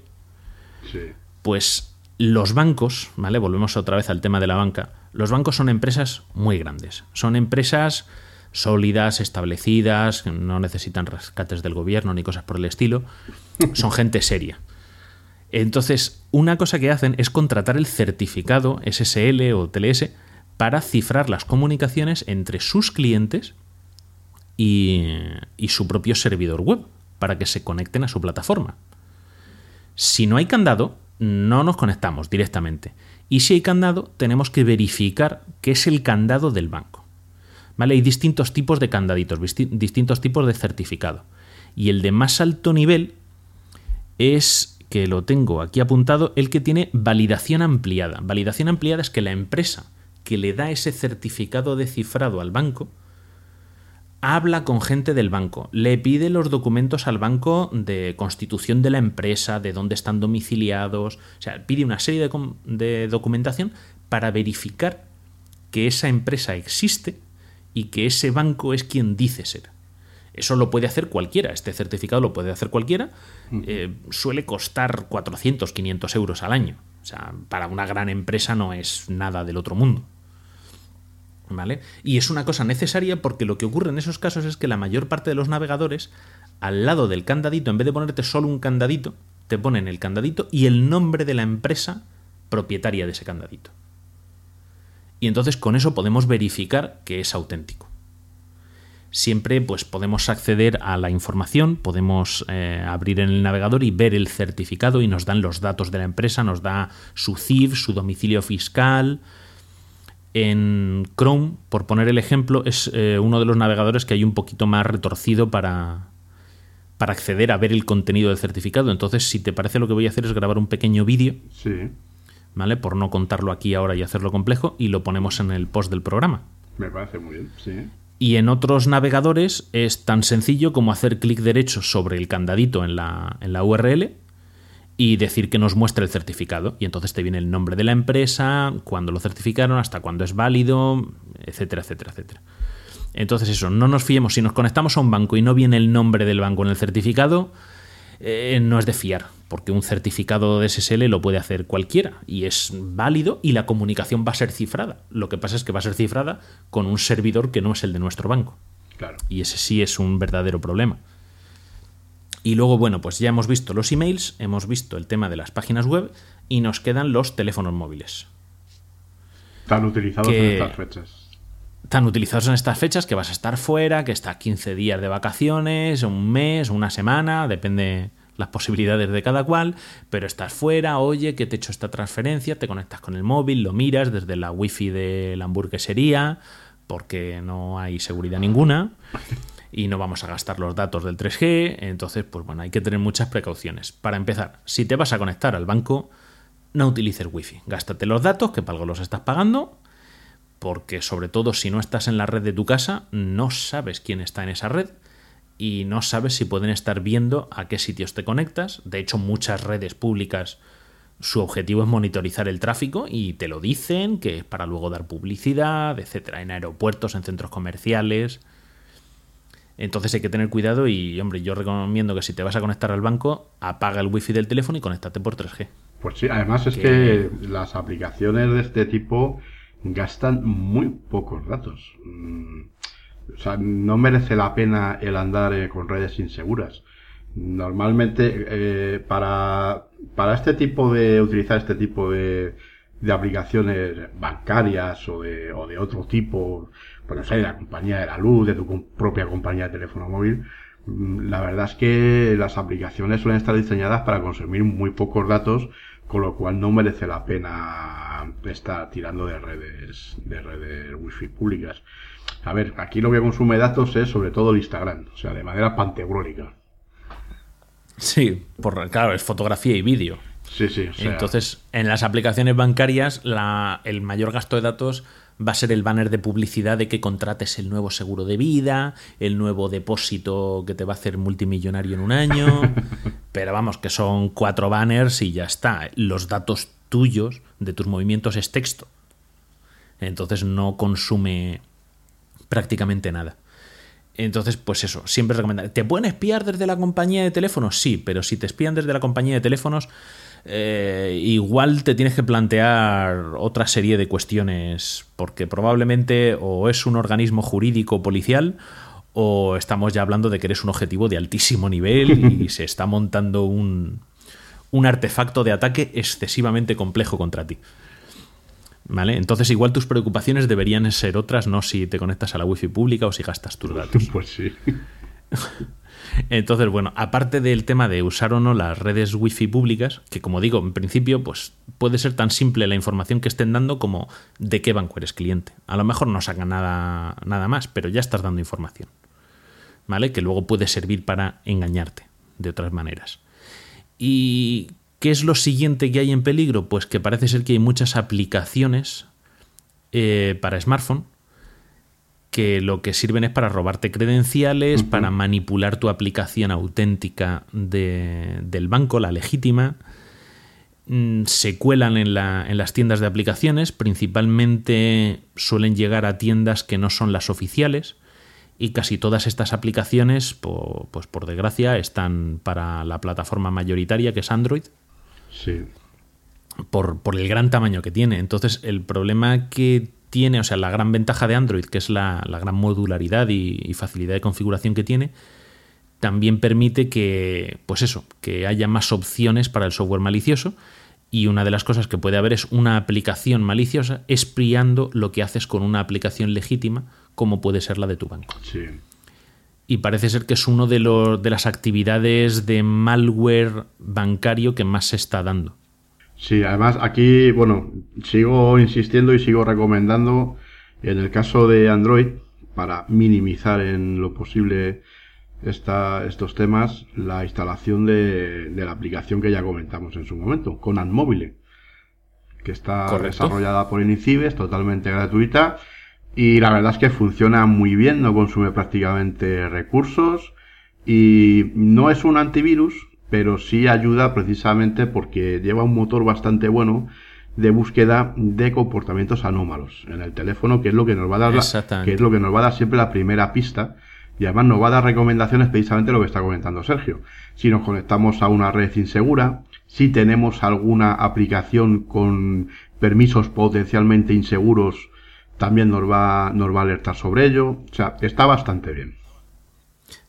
Sí. Pues los bancos, ¿vale? Volvemos otra vez al tema de la banca. Los bancos son empresas muy grandes. Son empresas sólidas, establecidas, no necesitan rescates del gobierno ni cosas por el estilo. Son gente seria. Entonces, una cosa que hacen es contratar el certificado SSL o TLS para cifrar las comunicaciones entre sus clientes y, su propio servidor web, para que se conecten a su plataforma. Si no hay candado, no nos conectamos directamente. Y si hay candado, tenemos que verificar que es el candado del banco. ¿Vale? Hay distintos tipos de candaditos, disti- distintos tipos de certificado. Y el de más alto nivel es, que lo tengo aquí apuntado, el que tiene validación ampliada. Validación ampliada es que la empresa que le da ese certificado de cifrado al banco habla con gente del banco, le pide los documentos al banco de constitución de la empresa, de dónde están domiciliados, o sea, pide una serie de, de documentación para verificar que esa empresa existe y que ese banco es quien dice ser. Eso lo puede hacer cualquiera, este certificado lo puede hacer cualquiera, eh, suele costar 400, 500 euros al año. O sea, para una gran empresa no es nada del otro mundo. ¿Vale? Y es una cosa necesaria porque lo que ocurre en esos casos es que la mayor parte de los navegadores, al lado del candadito, en vez de ponerte solo un candadito, te ponen el candadito y el nombre de la empresa propietaria de ese candadito. Y entonces con eso podemos verificar que es auténtico. Siempre pues podemos acceder a la información, podemos eh, abrir en el navegador y ver el certificado y nos dan los datos de la empresa, nos da su CIF, su domicilio fiscal, en Chrome, por poner el ejemplo, es eh, uno de los navegadores que hay un poquito más retorcido para, para acceder a ver el contenido del certificado. Entonces, si te parece, lo que voy a hacer es grabar un pequeño vídeo, Sí, ¿vale? Por no contarlo aquí ahora y hacerlo complejo, y lo ponemos en el post del programa. me parece muy bien, sí. Y en otros navegadores es tan sencillo como hacer clic derecho sobre el candadito en la, en la URL y decir que nos muestre el certificado. Y entonces te viene el nombre de la empresa, cuándo lo certificaron, hasta cuándo es válido, etcétera, etcétera, etcétera. Entonces eso, no nos fiemos. Si nos conectamos a un banco y no viene el nombre del banco en el certificado, eh, no es de fiar, porque un certificado de SSL lo puede hacer cualquiera y es válido y la comunicación va a ser cifrada. Lo que pasa es que va a ser cifrada con un servidor que no es el de nuestro banco. Claro. Y ese sí es un verdadero problema. Y luego, bueno, pues ya hemos visto los emails, hemos visto el tema de las páginas web y nos quedan los teléfonos móviles. Tan utilizados Que- en estas fechas. Tan utilizados en estas fechas que vas a estar fuera, que estás 15 días de vacaciones, un mes, una semana, depende las posibilidades de cada cual, pero estás fuera, oye, que te he hecho esta transferencia, te conectas con el móvil, lo miras desde la wifi de la hamburguesería, porque no hay seguridad ninguna y no vamos a gastar los datos del 3G, entonces pues bueno, hay que tener muchas precauciones. Para empezar, si te vas a conectar al banco, no utilices wifi, gástate los datos que para algo los estás pagando porque sobre todo si no estás en la red de tu casa, no sabes quién está en esa red y no sabes si pueden estar viendo a qué sitios te conectas. De hecho, muchas redes públicas su objetivo es monitorizar el tráfico y te lo dicen, que es para luego dar publicidad, etcétera, en aeropuertos, en centros comerciales. Entonces hay que tener cuidado y, hombre, yo recomiendo que si te vas a conectar al banco, apaga el wifi del teléfono y conéctate por 3G. Pues sí, además es Que- que las aplicaciones de este tipo gastan muy pocos datos. Mm, O sea, no merece la pena el andar eh, con redes inseguras. Normalmente, eh, para, para este tipo de, utilizar este tipo de, de aplicaciones bancarias o de, o de otro tipo, pues no sé, de la compañía de la luz, de tu propia compañía de teléfono móvil, mm, la verdad es que las aplicaciones suelen estar diseñadas para consumir muy pocos datos, con lo cual no merece la pena estar tirando de redes, de redes wifi públicas. A ver, aquí lo que consume datos es sobre todo el Instagram, o sea, de manera pantegrónica. Sí, por, claro, es fotografía y vídeo. Sí, sí, o sea, Entonces, en las aplicaciones bancarias, la- el mayor gasto de datos va a ser el banner de publicidad de que contrates el nuevo seguro de vida, el nuevo depósito que te va a hacer multimillonario en un año. Pero vamos, que son cuatro banners y ya está. Los datos tuyos de tus movimientos es texto. Entonces no consume prácticamente nada. Entonces, pues eso, siempre recomendar. ¿Te pueden espiar desde la compañía de teléfonos? Sí, pero si te espían desde la compañía de teléfonos, eh, igual te tienes que plantear otra serie de cuestiones, porque probablemente o es un organismo jurídico policial o estamos ya hablando de que eres un objetivo de altísimo nivel y se está montando un, un artefacto de ataque excesivamente complejo contra ti. ¿Vale? Entonces igual tus preocupaciones deberían ser otras, no si te conectas a la wifi pública o si gastas tus datos. pues sí. Entonces, bueno, aparte del tema de usar o no las redes wifi públicas, que como digo, en principio, pues puede ser tan simple la información que estén dando como de qué banco eres cliente. A lo mejor no saca nada, nada más, pero ya estás dando información. ¿Vale? Que luego puede servir para engañarte de otras maneras. ¿Y qué es lo siguiente que hay en peligro? Pues que parece ser que hay muchas aplicaciones eh, para smartphone que lo que sirven es para robarte credenciales, para manipular tu aplicación auténtica del banco, la legítima. Mm, se cuelan en, en, las tiendas de aplicaciones, principalmente suelen llegar a tiendas que no son las oficiales y casi todas estas aplicaciones, pues por desgracia, están para la plataforma mayoritaria que es Android. Sí. Por, por el gran tamaño que tiene. Entonces, el problema que tiene, o sea, la gran ventaja de Android, que es la, gran modularidad y, facilidad de configuración que tiene, también permite que, pues eso, que haya más opciones para el software malicioso. Y una de las cosas que puede haber es una aplicación maliciosa espiando lo que haces con una aplicación legítima, como puede ser la de tu banco. Sí. Y parece ser que es una de, de las actividades de malware bancario que más se está dando. Sí, además aquí, bueno, sigo insistiendo y sigo recomendando en el caso de Android, para minimizar en lo posible esta, estos temas, la instalación de, la aplicación que ya comentamos en su momento, Conan Mobile, que está desarrollada por Inicibes, totalmente gratuita, y la verdad es que funciona muy bien, no consume prácticamente recursos, y no es un antivirus, pero sí ayuda precisamente porque lleva un motor bastante bueno de búsqueda de comportamientos anómalos en el teléfono, que es lo que nos va a dar que es lo que nos va a dar siempre la primera pista y además nos va a dar recomendaciones precisamente lo que está comentando Sergio. Si nos conectamos a una red insegura, si tenemos alguna aplicación con permisos potencialmente inseguros, también nos va, nos va a alertar sobre ello. O sea, está bastante bien.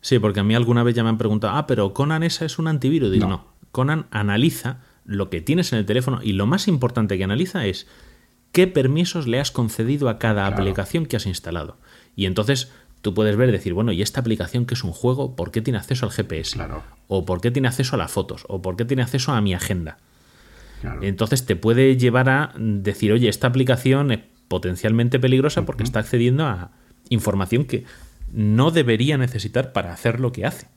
Sí, porque a mí alguna vez ya me han preguntado, ah, pero Conan esa es un antivirus. Digo, no. Conan analiza lo que tienes en el teléfono y lo más importante que analiza es qué permisos le has concedido a cada aplicación que has instalado. Y entonces tú puedes ver, decir, bueno, ¿y esta aplicación que es un juego, por qué tiene acceso al GPS? O por qué tiene acceso a las fotos, o por qué tiene acceso a mi agenda. Entonces te puede llevar a decir, oye, esta aplicación es potencialmente peligrosa porque está accediendo a información que no debería necesitar para hacer lo que hace.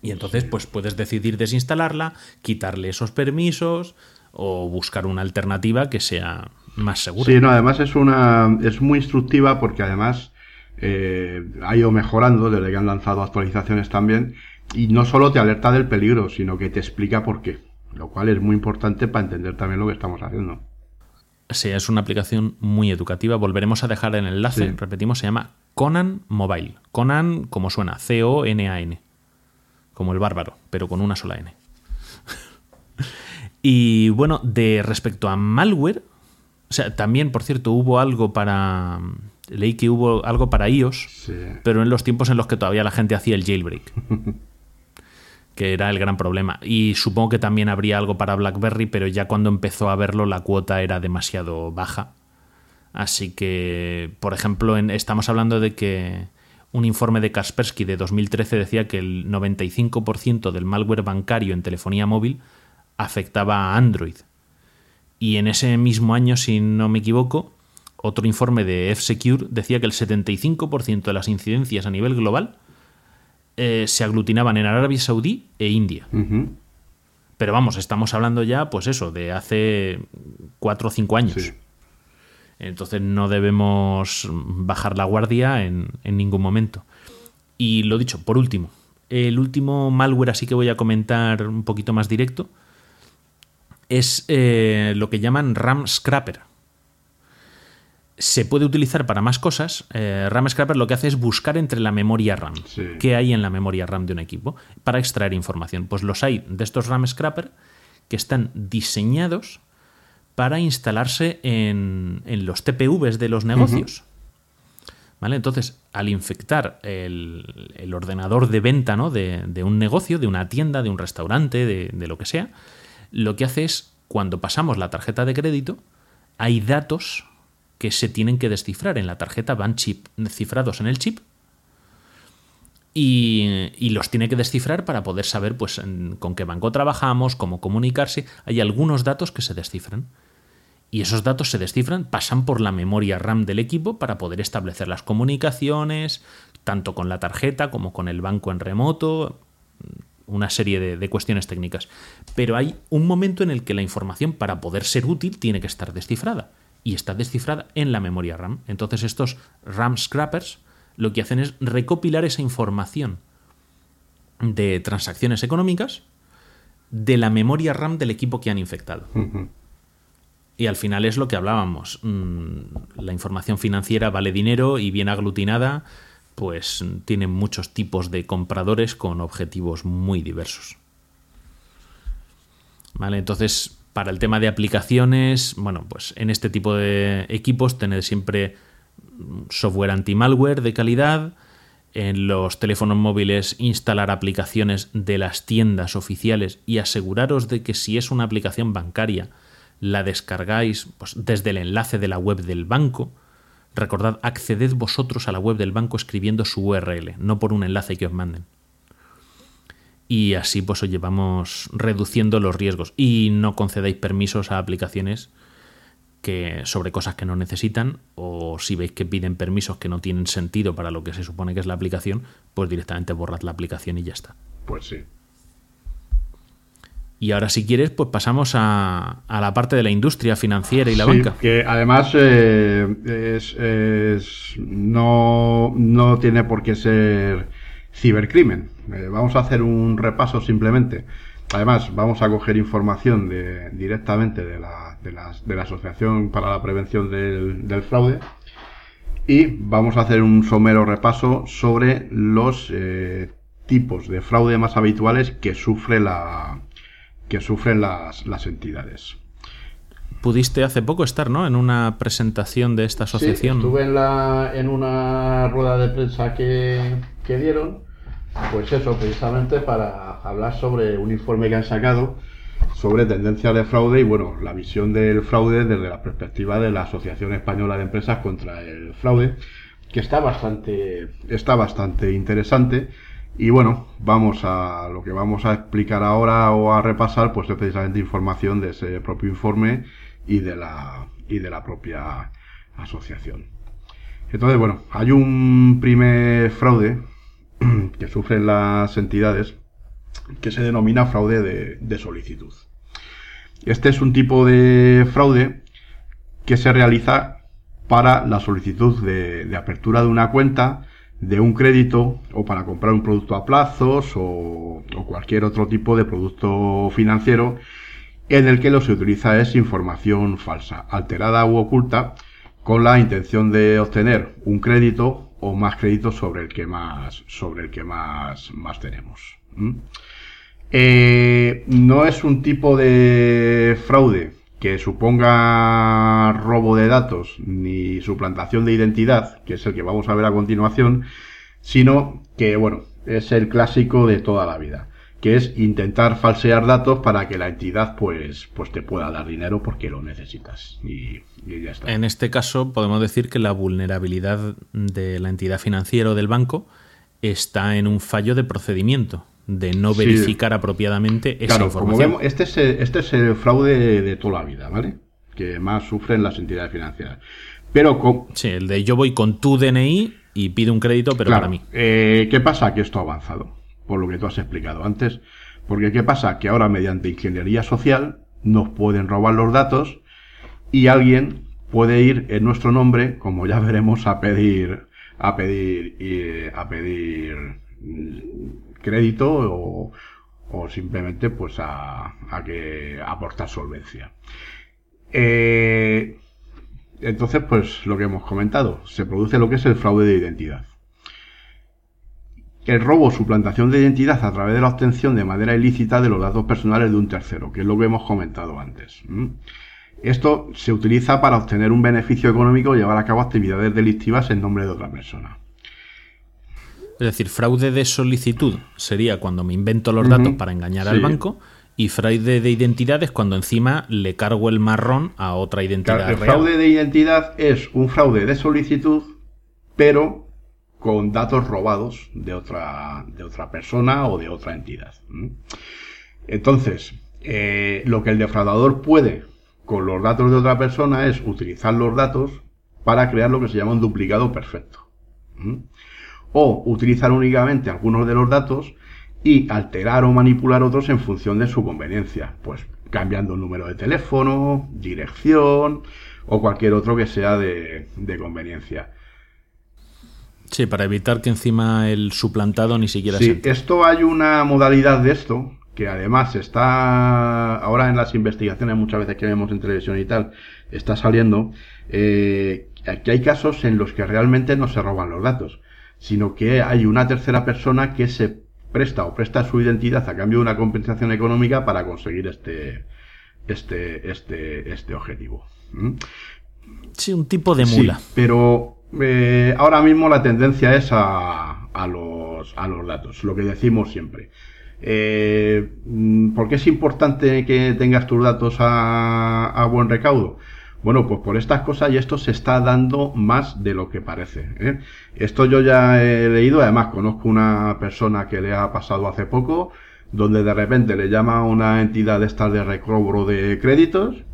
Y entonces, pues puedes decidir desinstalarla, quitarle esos permisos o buscar una alternativa que sea más segura. Sí, no, además es una. es muy instructiva porque además eh, ha ido mejorando desde que han lanzado actualizaciones también. Y no solo te alerta del peligro, sino que te explica por qué. Lo cual es muy importante para entender también lo que estamos haciendo. Sí, es una aplicación muy educativa. Volveremos a dejar el enlace. Repetimos, se llama Conan Mobile. Conan, como suena, C-O-N-A-N. Como el bárbaro, pero con una sola N. y bueno, de respecto a malware, o sea, también, por cierto, hubo algo para. Leí que hubo algo para iOS, pero en los tiempos en los que todavía la gente hacía el jailbreak. que era el gran problema. Y supongo que también habría algo para BlackBerry, pero ya cuando empezó a verlo la cuota era demasiado baja. Así que, por ejemplo, estamos hablando de que un informe de Kaspersky de 2013 decía que el 95% del malware bancario en telefonía móvil afectaba a Android. Y en ese mismo año, si no me equivoco, otro informe de F-Secure decía que el 75% de las incidencias a nivel global eh, se aglutinaban en Arabia Saudí e India. Pero vamos, estamos hablando ya, pues eso, de hace cuatro o cinco años. Entonces no debemos bajar la guardia en, ningún momento. Y lo dicho, por último, el último malware así que voy a comentar un poquito más directo es eh, lo que llaman RAM Scrapper se puede utilizar para más cosas. Eh, RAM Scrapper lo que hace es buscar entre la memoria RAM. ¿Qué hay en la memoria RAM de un equipo? Para extraer información. Pues los hay de estos RAM Scrapper que están diseñados para instalarse en, los TPVs de los negocios. ¿Vale? Entonces, al infectar el, ordenador de venta ¿no? de, un negocio, de una tienda, de un restaurante, de, de lo que sea, lo que hace es, cuando pasamos la tarjeta de crédito, hay datos que se tienen que descifrar. En la tarjeta van chip cifrados en el chip. Y, y los tiene que descifrar para poder saber pues, en- con qué banco trabajamos, cómo comunicarse. Hay algunos datos que se descifran. Y esos datos se descifran, pasan por la memoria RAM del equipo para poder establecer las comunicaciones, tanto con la tarjeta como con el banco en remoto, una serie de, cuestiones técnicas. Pero hay un momento en el que la información, para poder ser útil, tiene que estar descifrada. Y está descifrada en la memoria RAM. Entonces estos RAM scrappers lo que hacen es recopilar esa información de transacciones económicas de la memoria RAM del equipo que han infectado. Y al final es lo que hablábamos. mm, La información financiera vale dinero y bien aglutinada, pues tiene muchos tipos de compradores con objetivos muy diversos. ¿Vale? Entonces, para el tema de aplicaciones, bueno, pues en este tipo de equipos tener siempre software anti-malware de calidad. En los teléfonos móviles instalar aplicaciones de las tiendas oficiales y aseguraros de que si es una aplicación bancaria la descargáis pues, desde el enlace de la web del banco. Recordad, acceded vosotros a la web del banco escribiendo su URL, no por un enlace que os manden. Y así pues os llevamos reduciendo los riesgos. Y no concedáis permisos a aplicaciones que sobre cosas que no necesitan o si veis que piden permisos que no tienen sentido para lo que se supone que es la aplicación, pues directamente borrad la aplicación y ya está. Pues sí. Y ahora si quieres, pues pasamos a, a la parte de la industria financiera y la Sí, banca. Que además eh, es, es- no, no tiene por qué ser cibercrimen. Eh, vamos a hacer un repaso simplemente. Además, vamos a coger información de, directamente de la, de, la Asociación para la Prevención del, del Fraude y vamos a hacer un somero repaso sobre los eh, tipos de fraude más habituales que sufre la que sufren las, las entidades. Pudiste hace poco estar, ¿no? En una presentación de esta asociación. Sí, estuve en, la, en una rueda de prensa que, que dieron, pues eso, precisamente para hablar sobre un informe que han sacado sobre tendencias de fraude y, bueno, la visión del fraude desde la perspectiva de la Asociación Española de Empresas contra el Fraude, que está bastante, está bastante interesante. Y bueno, vamos a lo que vamos a explicar ahora o a repasar, pues es precisamente información de ese propio informe y de la, y de la propia asociación. Entonces, bueno, hay un primer fraude que sufren las entidades que se denomina fraude de, solicitud. Este es un tipo de fraude que se realiza para la solicitud de apertura de una cuenta, de un crédito o para comprar un producto a plazos o, cualquier otro tipo de producto financiero en el que lo se utiliza es información falsa, alterada u oculta, con la intención de obtener un crédito o más créditos sobre el que más, sobre el que más, más tenemos. Eh, no es un tipo de fraude que suponga robo de datos ni suplantación de identidad, que es el que vamos a ver a continuación, sino que, bueno, es el clásico de toda la vida, que es intentar falsear datos para que la entidad pues, pues te pueda dar dinero porque lo necesitas. Y, y ya está. En este caso, podemos decir que la vulnerabilidad de la entidad financiera o del banco está en un fallo de procedimiento, de no Sí. verificar apropiadamente esa Claro, como información. vemos, este es, el, este es el fraude de toda la vida, ¿vale? Que más sufren las entidades financieras. Pero con, Sí, el de yo voy con tu DNI y pido un crédito, pero Claro, para mí. eh, ¿Qué pasa? Que esto ha avanzado, por lo que tú has explicado antes. Porque ¿qué pasa? Que ahora mediante ingeniería social nos pueden robar los datos y alguien puede ir en nuestro nombre, como ya veremos, a pedir, a pedir, eh, a pedir crédito o, simplemente pues a, que aportar solvencia. Eh, entonces, pues lo que hemos comentado, se produce lo que es el fraude de identidad. El robo o suplantación de identidad a través de la obtención de manera ilícita de los datos personales de un tercero, que es lo que hemos comentado antes. Esto se utiliza para obtener un beneficio económico o llevar a cabo actividades delictivas en nombre de otra persona. Es decir, fraude de solicitud sería cuando me invento los datos para engañar al banco y fraude de identidad es cuando encima le cargo el marrón a otra identidad Claro, el real. fraude de identidad es un fraude de solicitud, pero con datos robados de otra, de otra persona o de otra entidad. Entonces, eh, lo que el defraudador puede con los datos de otra persona es utilizar los datos para crear lo que se llama un duplicado perfecto. O utilizar únicamente algunos de los datos y alterar o manipular otros en función de su conveniencia. Pues cambiando el número de teléfono, dirección o cualquier otro que sea de, de conveniencia. Sí, para evitar que encima el suplantado ni siquiera se Sí, esto hay una modalidad de esto que además está ahora en las investigaciones muchas veces que vemos en televisión y tal está saliendo eh, que hay casos en los que realmente no se roban los datos sino que hay una tercera persona que se presta o presta su identidad a cambio de una compensación económica para conseguir este este este este objetivo ¿Mm? Sí, un tipo de Sí, mula. pero eh, ahora mismo la tendencia es a, a los, a los datos, lo que decimos siempre. Eh, ¿Por qué es importante que tengas tus datos a, a buen recaudo? Bueno, pues por estas cosas y esto se está dando más de lo que parece. ¿eh? Esto yo ya he leído, además conozco una persona que le ha pasado hace poco, donde de repente le llama a una entidad de estas de recobro de créditos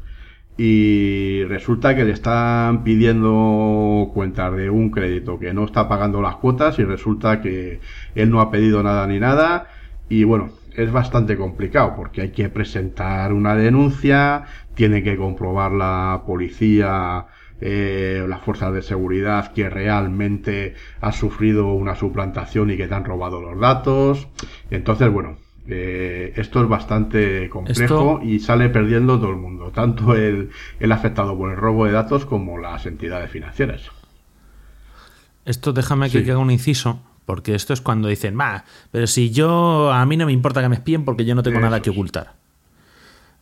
y resulta que le están pidiendo cuentas de un crédito que no está pagando las cuotas y resulta que él no ha pedido nada ni nada y bueno, es bastante complicado porque hay que presentar una denuncia, tiene que comprobar la policía, eh, las fuerzas de seguridad que realmente ha sufrido una suplantación y que te han robado los datos. Entonces, bueno, eh, esto es bastante complejo Esto- y sale perdiendo todo el mundo, tanto el, el afectado por el robo de datos como las entidades financieras. Esto déjame que Sí. haga un inciso, porque esto es cuando dicen, va, pero si yo, a mí no me importa que me espíen porque yo no tengo nada que ocultar.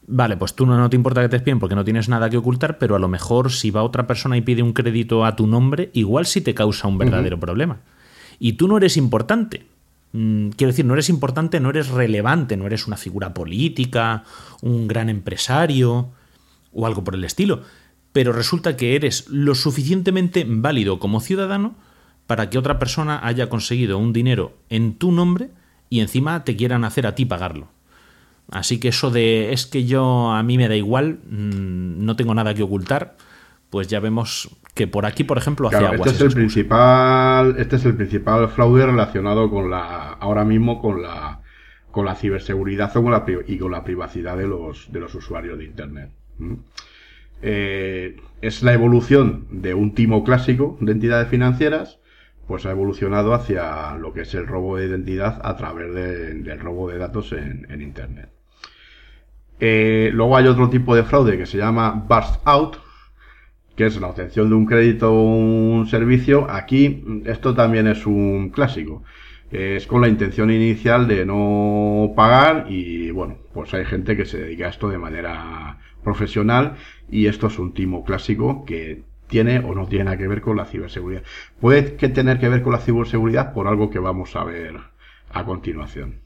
Vale, pues tú no, no te importa que te espíen porque no tienes nada que ocultar, pero a lo mejor si va otra persona y pide un crédito a tu nombre, igual sí te causa un verdadero problema. Y tú no eres importante. Mm, Quiero decir, no eres importante, no eres relevante, no eres una figura política, un gran empresario o algo por el estilo. Pero resulta que eres lo suficientemente válido como ciudadano para que otra persona haya conseguido un dinero en tu nombre y encima te quieran hacer a ti pagarlo. Así que eso de es que yo a mí me da igual, mm, no tengo nada que ocultar, pues ya vemos que por aquí, por ejemplo, hace Claro, aguas. este es el principal, este es el principal fraude relacionado con la, ahora mismo con la, con la ciberseguridad o con la, y con la privacidad de los, de los usuarios de Internet. ¿Mm? Eh, es la evolución de un timo clásico de entidades financieras, pues ha evolucionado hacia lo que es el robo de identidad a través de- del robo de datos en, Internet. Eh, luego hay otro tipo de fraude que se llama burst out, que es la obtención de un crédito o un servicio. Aquí esto también es un clásico. Es con la intención inicial de no pagar y bueno, pues hay gente que se dedica a esto de manera profesional y esto es un timo clásico que tiene o no tiene nada que ver con la ciberseguridad. Puede que tener que ver con la ciberseguridad por algo que vamos a ver a continuación.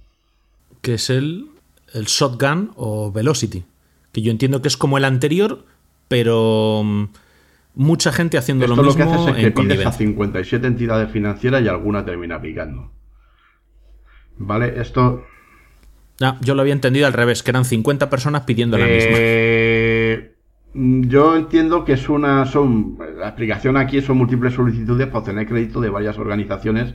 que es el, el Shotgun o Velocity, que yo entiendo que es como el anterior, pero mm, mucha gente haciendo Esto lo lo que mismo hace es que pides a connivencia. 57 entidades financieras y alguna termina picando. ¿Vale? Esto Ah, yo lo había entendido al revés, que eran 50 personas pidiendo la misma. Eh, Yo entiendo que es una. son La explicación aquí son múltiples solicitudes para obtener crédito de varias organizaciones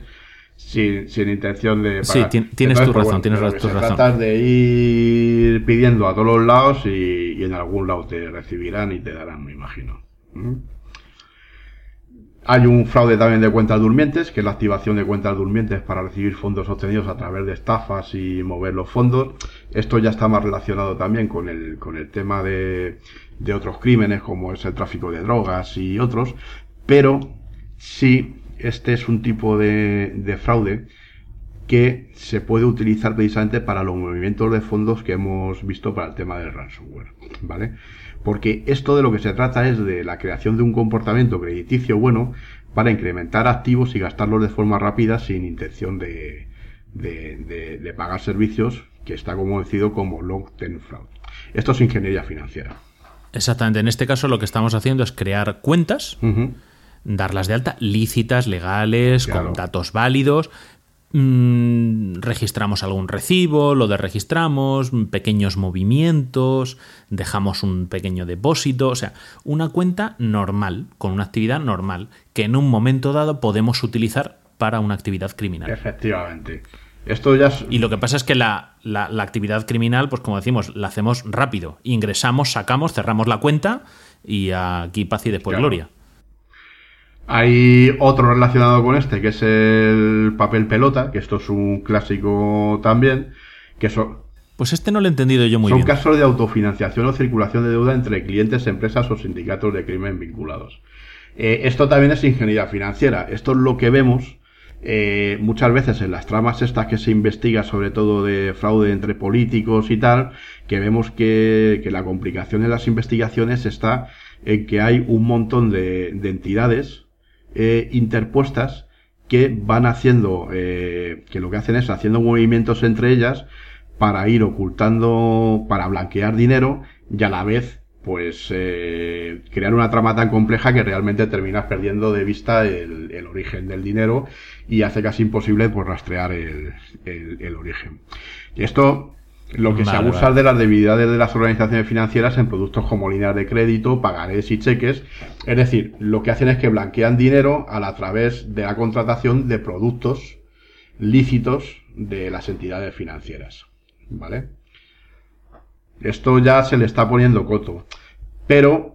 sin, sin intención de. Sí, pagar. ti- tienes Entonces, tu pues razón, tienes tu se razón. trata es de ir pidiendo a todos los lados y, y en algún lado te recibirán y te darán, me imagino. ¿Mm? Hay un fraude también de cuentas durmientes, que es la activación de cuentas durmientes para recibir fondos obtenidos a través de estafas y mover los fondos. Esto ya está más relacionado también con el, con el tema de, de otros crímenes, como es el tráfico de drogas y otros. Pero sí, este es un tipo de, de fraude que se puede utilizar precisamente para los movimientos de fondos que hemos visto para el tema del ransomware, ¿vale? Porque esto de lo que se trata es de la creación de un comportamiento crediticio bueno para incrementar activos y gastarlos de forma rápida sin intención de, de, pagar servicios que está conocido como long term fraud. Esto es ingeniería financiera. Exactamente, en este caso lo que estamos haciendo es crear cuentas darlas de alta, lícitas, legales, Claro. con datos válidos. Mm, registramos algún recibo, lo desregistramos, pequeños movimientos, dejamos un pequeño depósito, o sea, una cuenta normal, con una actividad normal, que en un momento dado podemos utilizar para una actividad criminal. Efectivamente. Esto ya es- Y lo que pasa es que la, la- la actividad criminal, pues como decimos, la hacemos rápido. Ingresamos, sacamos, cerramos la cuenta y aquí paz y después Claro. gloria. Hay otro relacionado con este, que es el papel pelota, que esto es un clásico también, que son, Pues este no lo he entendido yo muy son bien. casos de autofinanciación o circulación de deuda entre clientes, empresas o sindicatos de crimen vinculados. Eh, esto también es ingeniería financiera. Esto es lo que vemos eh, muchas veces en las tramas estas que se investiga, sobre todo de fraude entre políticos y tal, que vemos que, que la complicación en las investigaciones está en que hay un montón de, de entidades eh, interpuestas que van haciendo, eh, que lo que hacen es haciendo movimientos entre ellas para ir ocultando, para blanquear dinero y a la vez, pues, eh, crear una trama tan compleja que realmente terminas perdiendo de vista el, el origen del dinero y hace casi imposible, pues, rastrear el, el- el origen. Y esto, lo que se abusa vale. de las debilidades de las organizaciones financieras en productos como líneas de crédito, pagarés y cheques. Es decir, lo que hacen es que blanquean dinero a, la- a través de la contratación de productos lícitos de las entidades financieras. ¿Vale? Esto ya se le está poniendo coto. Pero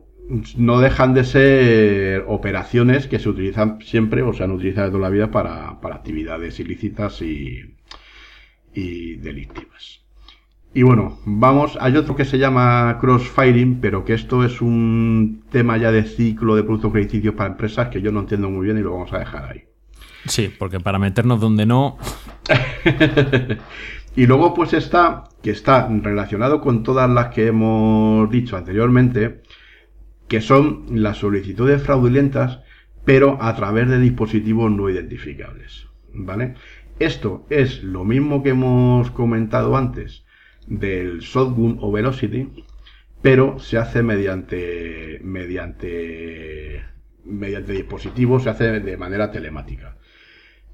no dejan de ser operaciones que se utilizan siempre o se han utilizado de toda la vida para, para actividades ilícitas y, y delictivas. Y bueno, vamos, hay otro que se llama crossfiring, pero que esto es un tema ya de ciclo de productos crediticios para empresas que yo no entiendo muy bien y lo vamos a dejar ahí. Sí, porque para meternos donde no. Y luego pues está, que está relacionado con todas las que hemos dicho anteriormente, que son las solicitudes fraudulentas, pero a través de dispositivos no identificables. ¿Vale? Esto es lo mismo que hemos comentado antes del Shotgun o Velocity, pero se hace mediante, mediante, mediante dispositivos, se hace de manera telemática.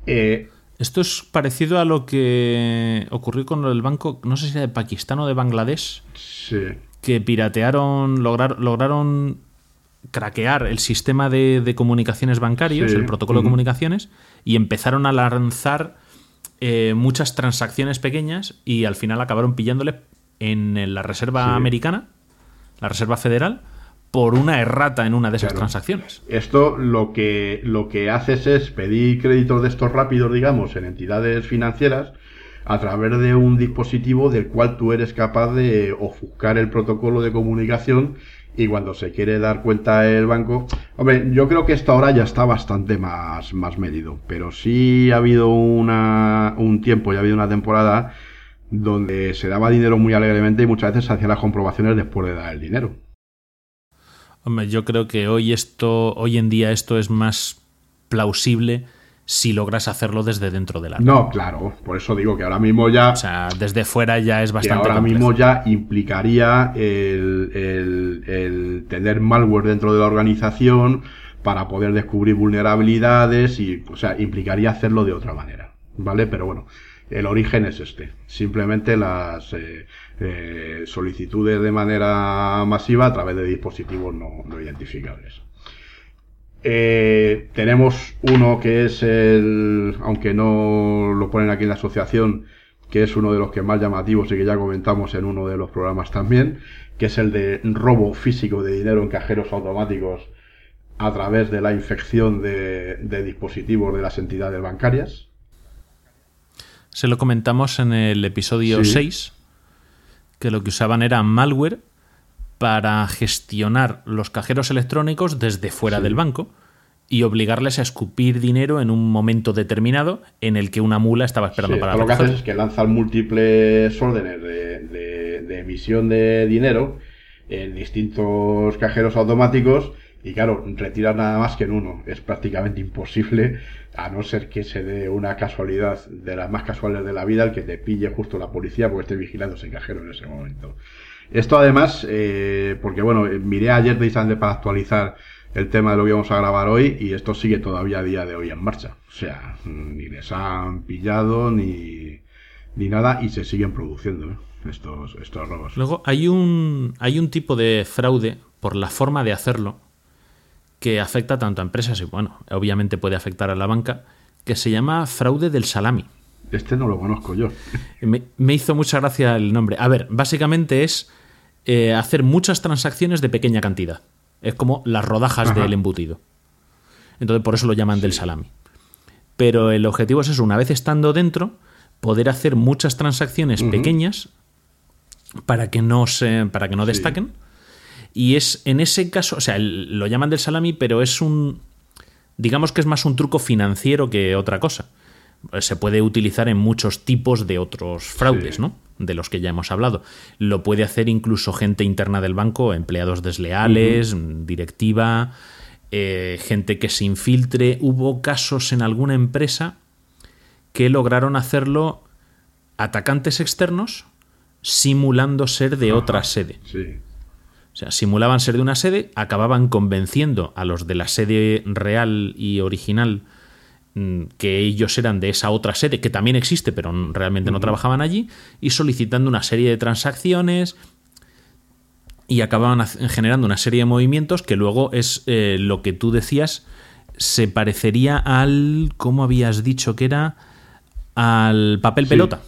Eh, Esto es parecido a lo que ocurrió con el banco, no sé si era de Pakistán o de Bangladesh, sí. que piratearon, lograr- lograron craquear el sistema de, de comunicaciones bancarios, Sí. el protocolo de comunicaciones, y empezaron a lanzar eh, muchas transacciones pequeñas y al final acabaron pillándole en la Reserva Sí. Americana, la Reserva Federal, por una errata en una de esas Claro. transacciones. Esto lo que, lo que haces es pedir créditos de estos rápidos, digamos, en entidades financieras a través de un dispositivo del cual tú eres capaz de ofuscar el protocolo de comunicación y cuando se quiere dar cuenta el banco... Hombre, yo creo que esto ahora ya está bastante más, más medido, pero sí ha habido una, un tiempo, ya ha habido una temporada donde se daba dinero muy alegremente y muchas veces se hacían las comprobaciones después de dar el dinero. Hombre, yo creo que hoy esto, hoy en día esto es más plausible si logras hacerlo desde dentro de la red. No, claro, por eso digo que ahora mismo ya... O sea, desde fuera ya es que bastante ahora complejo. mismo ya implicaría el, el- el tener malware dentro de la organización para poder descubrir vulnerabilidades y, o sea, implicaría hacerlo de otra manera, ¿vale? Pero bueno, el origen es este. Simplemente las eh, eh, solicitudes de manera masiva a través de dispositivos no, no identificables. Eh, tenemos uno que es el, aunque no lo ponen aquí en la asociación, que es uno de los que más llamativos y que ya comentamos en uno de los programas también, que es el de robo físico de dinero en cajeros automáticos a través de la infección de, de dispositivos de las entidades bancarias. Se lo comentamos en el episodio Sí. 6, que lo que usaban era malware para gestionar los cajeros electrónicos desde fuera Sí. del banco y obligarles a escupir dinero en un momento determinado en el que una mula estaba esperando Sí, para lo que haces es que lanzan múltiples órdenes de, de- de emisión de dinero en distintos cajeros automáticos y claro, retirar nada más que en uno. Es prácticamente imposible, a no ser que se dé una casualidad de las más casuales de la vida, el que te pille justo la policía porque esté vigilando ese cajero en ese momento. Esto además, eh, porque bueno, eh, miré ayer precisamente para actualizar el tema de lo que vamos a grabar hoy y esto sigue todavía a día de hoy en marcha. O sea, ni les han pillado ni, ni nada y se siguen produciendo ¿eh? estos, estos robos. Luego hay un, hay un tipo de fraude por la forma de hacerlo que afecta tanto a empresas y, bueno, obviamente puede afectar a la banca, que se llama fraude del salami. Este no lo conozco yo. Me, me hizo mucha gracia el nombre. A ver, básicamente es eh, hacer muchas transacciones de pequeña cantidad. Es como las rodajas Ajá. del embutido. Entonces, por eso lo llaman del salami. Pero el objetivo es eso, una vez estando dentro, poder hacer muchas transacciones pequeñas para que no se, para que no Sí. destaquen. Y es en ese caso, o sea, el- lo llaman del salami, pero es un. Digamos que es más un truco financiero que otra cosa. Se puede utilizar en muchos tipos de otros fraudes, Sí. ¿no? De los que ya hemos hablado. Lo puede hacer incluso gente interna del banco, empleados desleales, directiva, eh, gente que se infiltre. Hubo casos en alguna empresa que lograron hacerlo atacantes externos simulando ser de otra sede. Sí. O sea, simulaban ser de una sede, acababan convenciendo a los de la sede real y original mm, que ellos eran de esa otra sede, que también existe, pero realmente no trabajaban allí, y solicitando una serie de transacciones y acababan generando una serie de movimientos que luego es eh, lo que tú decías, se parecería al, ¿cómo habías dicho que era? Al papel Sí. pelota.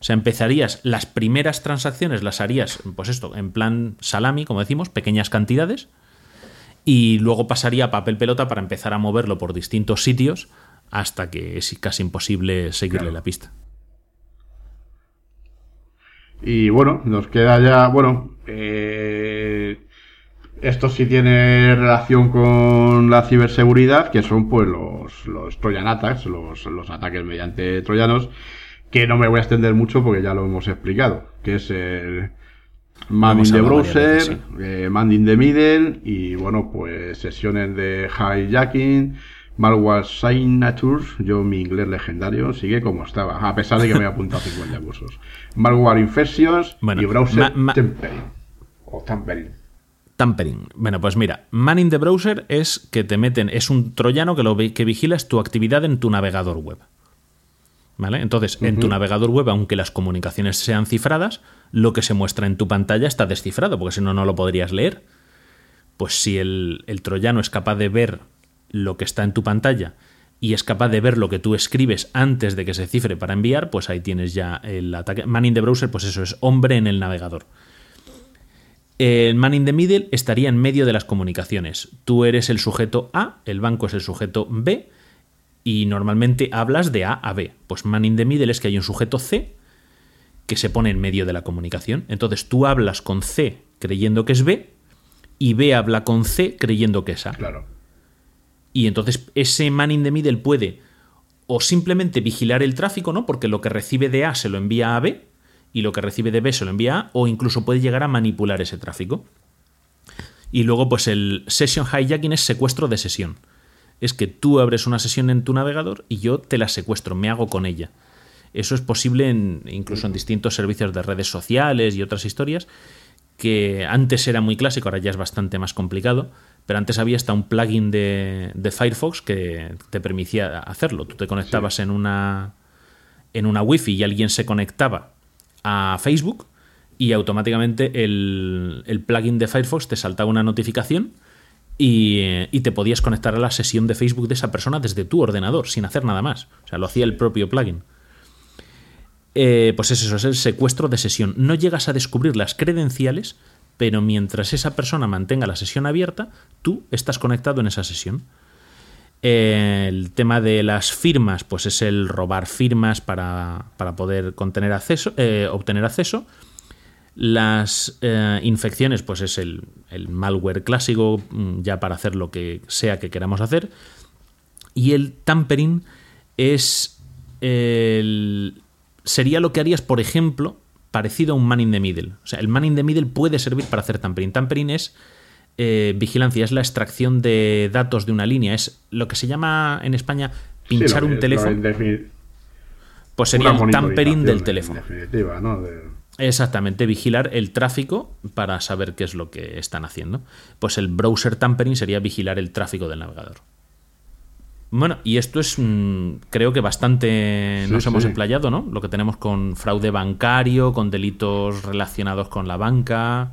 O sea, empezarías, las primeras transacciones las harías, pues esto, en plan salami, como decimos, pequeñas cantidades, y luego pasaría a papel pelota para empezar a moverlo por distintos sitios hasta que es casi imposible seguirle Claro. la pista. Y bueno, nos queda ya, bueno, eh, esto sí tiene relación con la ciberseguridad, que son pues los, los Trojan attacks, los, los ataques mediante troyanos, que no me voy a extender mucho porque ya lo hemos explicado, que es el Man hemos in the browser, veces, eh, man in the middle y bueno, pues sesiones de hijacking, malware signatures, yo mi inglés legendario sigue como estaba, a pesar de que me he apuntado 50 cursos. Malware infections Bueno, y browser tampering. O tampering. Tampering. Bueno, pues mira, Man in the Browser es que te meten, es un troyano que lo que vigilas tu actividad en tu navegador web. ¿Vale? Entonces, en tu navegador web, aunque las comunicaciones sean cifradas, lo que se muestra en tu pantalla está descifrado, porque si no, no lo podrías leer. Pues si el, el troyano es capaz de ver lo que está en tu pantalla y es capaz de ver lo que tú escribes antes de que se cifre para enviar, pues ahí tienes ya el ataque. Man in the browser, pues eso es hombre en el navegador. El man in the middle estaría en medio de las comunicaciones. Tú eres el sujeto A, el banco es el sujeto B, y normalmente hablas de A a B. Pues man in the middle es que hay un sujeto C que se pone en medio de la comunicación. Entonces tú hablas con C creyendo que es B, y B habla con C creyendo que es A. Claro. Y entonces ese man in the middle puede o simplemente vigilar el tráfico, ¿no? Porque lo que recibe de A se lo envía a B y lo que recibe de B se lo envía a A, o incluso puede llegar a manipular ese tráfico. Y luego, pues el session hijacking es secuestro de sesión. Es que tú abres una sesión en tu navegador y yo te la secuestro, me hago con ella. Eso es posible en- incluso en distintos servicios de redes sociales y otras historias que antes era muy clásico, ahora ya es bastante más complicado, pero antes había hasta un plugin de, de Firefox que te permitía hacerlo. Tú te conectabas en una en una wifi y alguien se conectaba a Facebook y automáticamente el, el plugin de Firefox te saltaba una notificación y, eh, y te podías conectar a la sesión de Facebook de esa persona desde tu ordenador, sin hacer nada más. O sea, lo hacía el propio plugin. Eh, pues es eso, es el secuestro de sesión. No llegas a descubrir las credenciales, pero mientras esa persona mantenga la sesión abierta, tú estás conectado en esa sesión. El tema de las firmas, pues es el robar firmas para, para poder acceso, eh, obtener acceso. Las eh, infecciones, pues es el, el malware clásico, mm, ya para hacer lo que sea que queramos hacer. Y el tampering es el, sería lo que harías, por ejemplo, parecido a un man in the middle. O sea, el man in the middle puede servir para hacer tampering. Tampering es eh, vigilancia, es la extracción de datos de una línea. Es lo que se llama en España pinchar Sí, un teléfono. Pues sería el tampering del teléfono. En definitiva, ¿no? De- Exactamente, vigilar el tráfico para saber qué es lo que están haciendo. Pues el browser tampering sería vigilar el tráfico del navegador. Bueno, y esto es, mm, creo que bastante Sí, nos hemos sí. emplayado, ¿no? Lo que tenemos con fraude bancario, con delitos relacionados con la banca.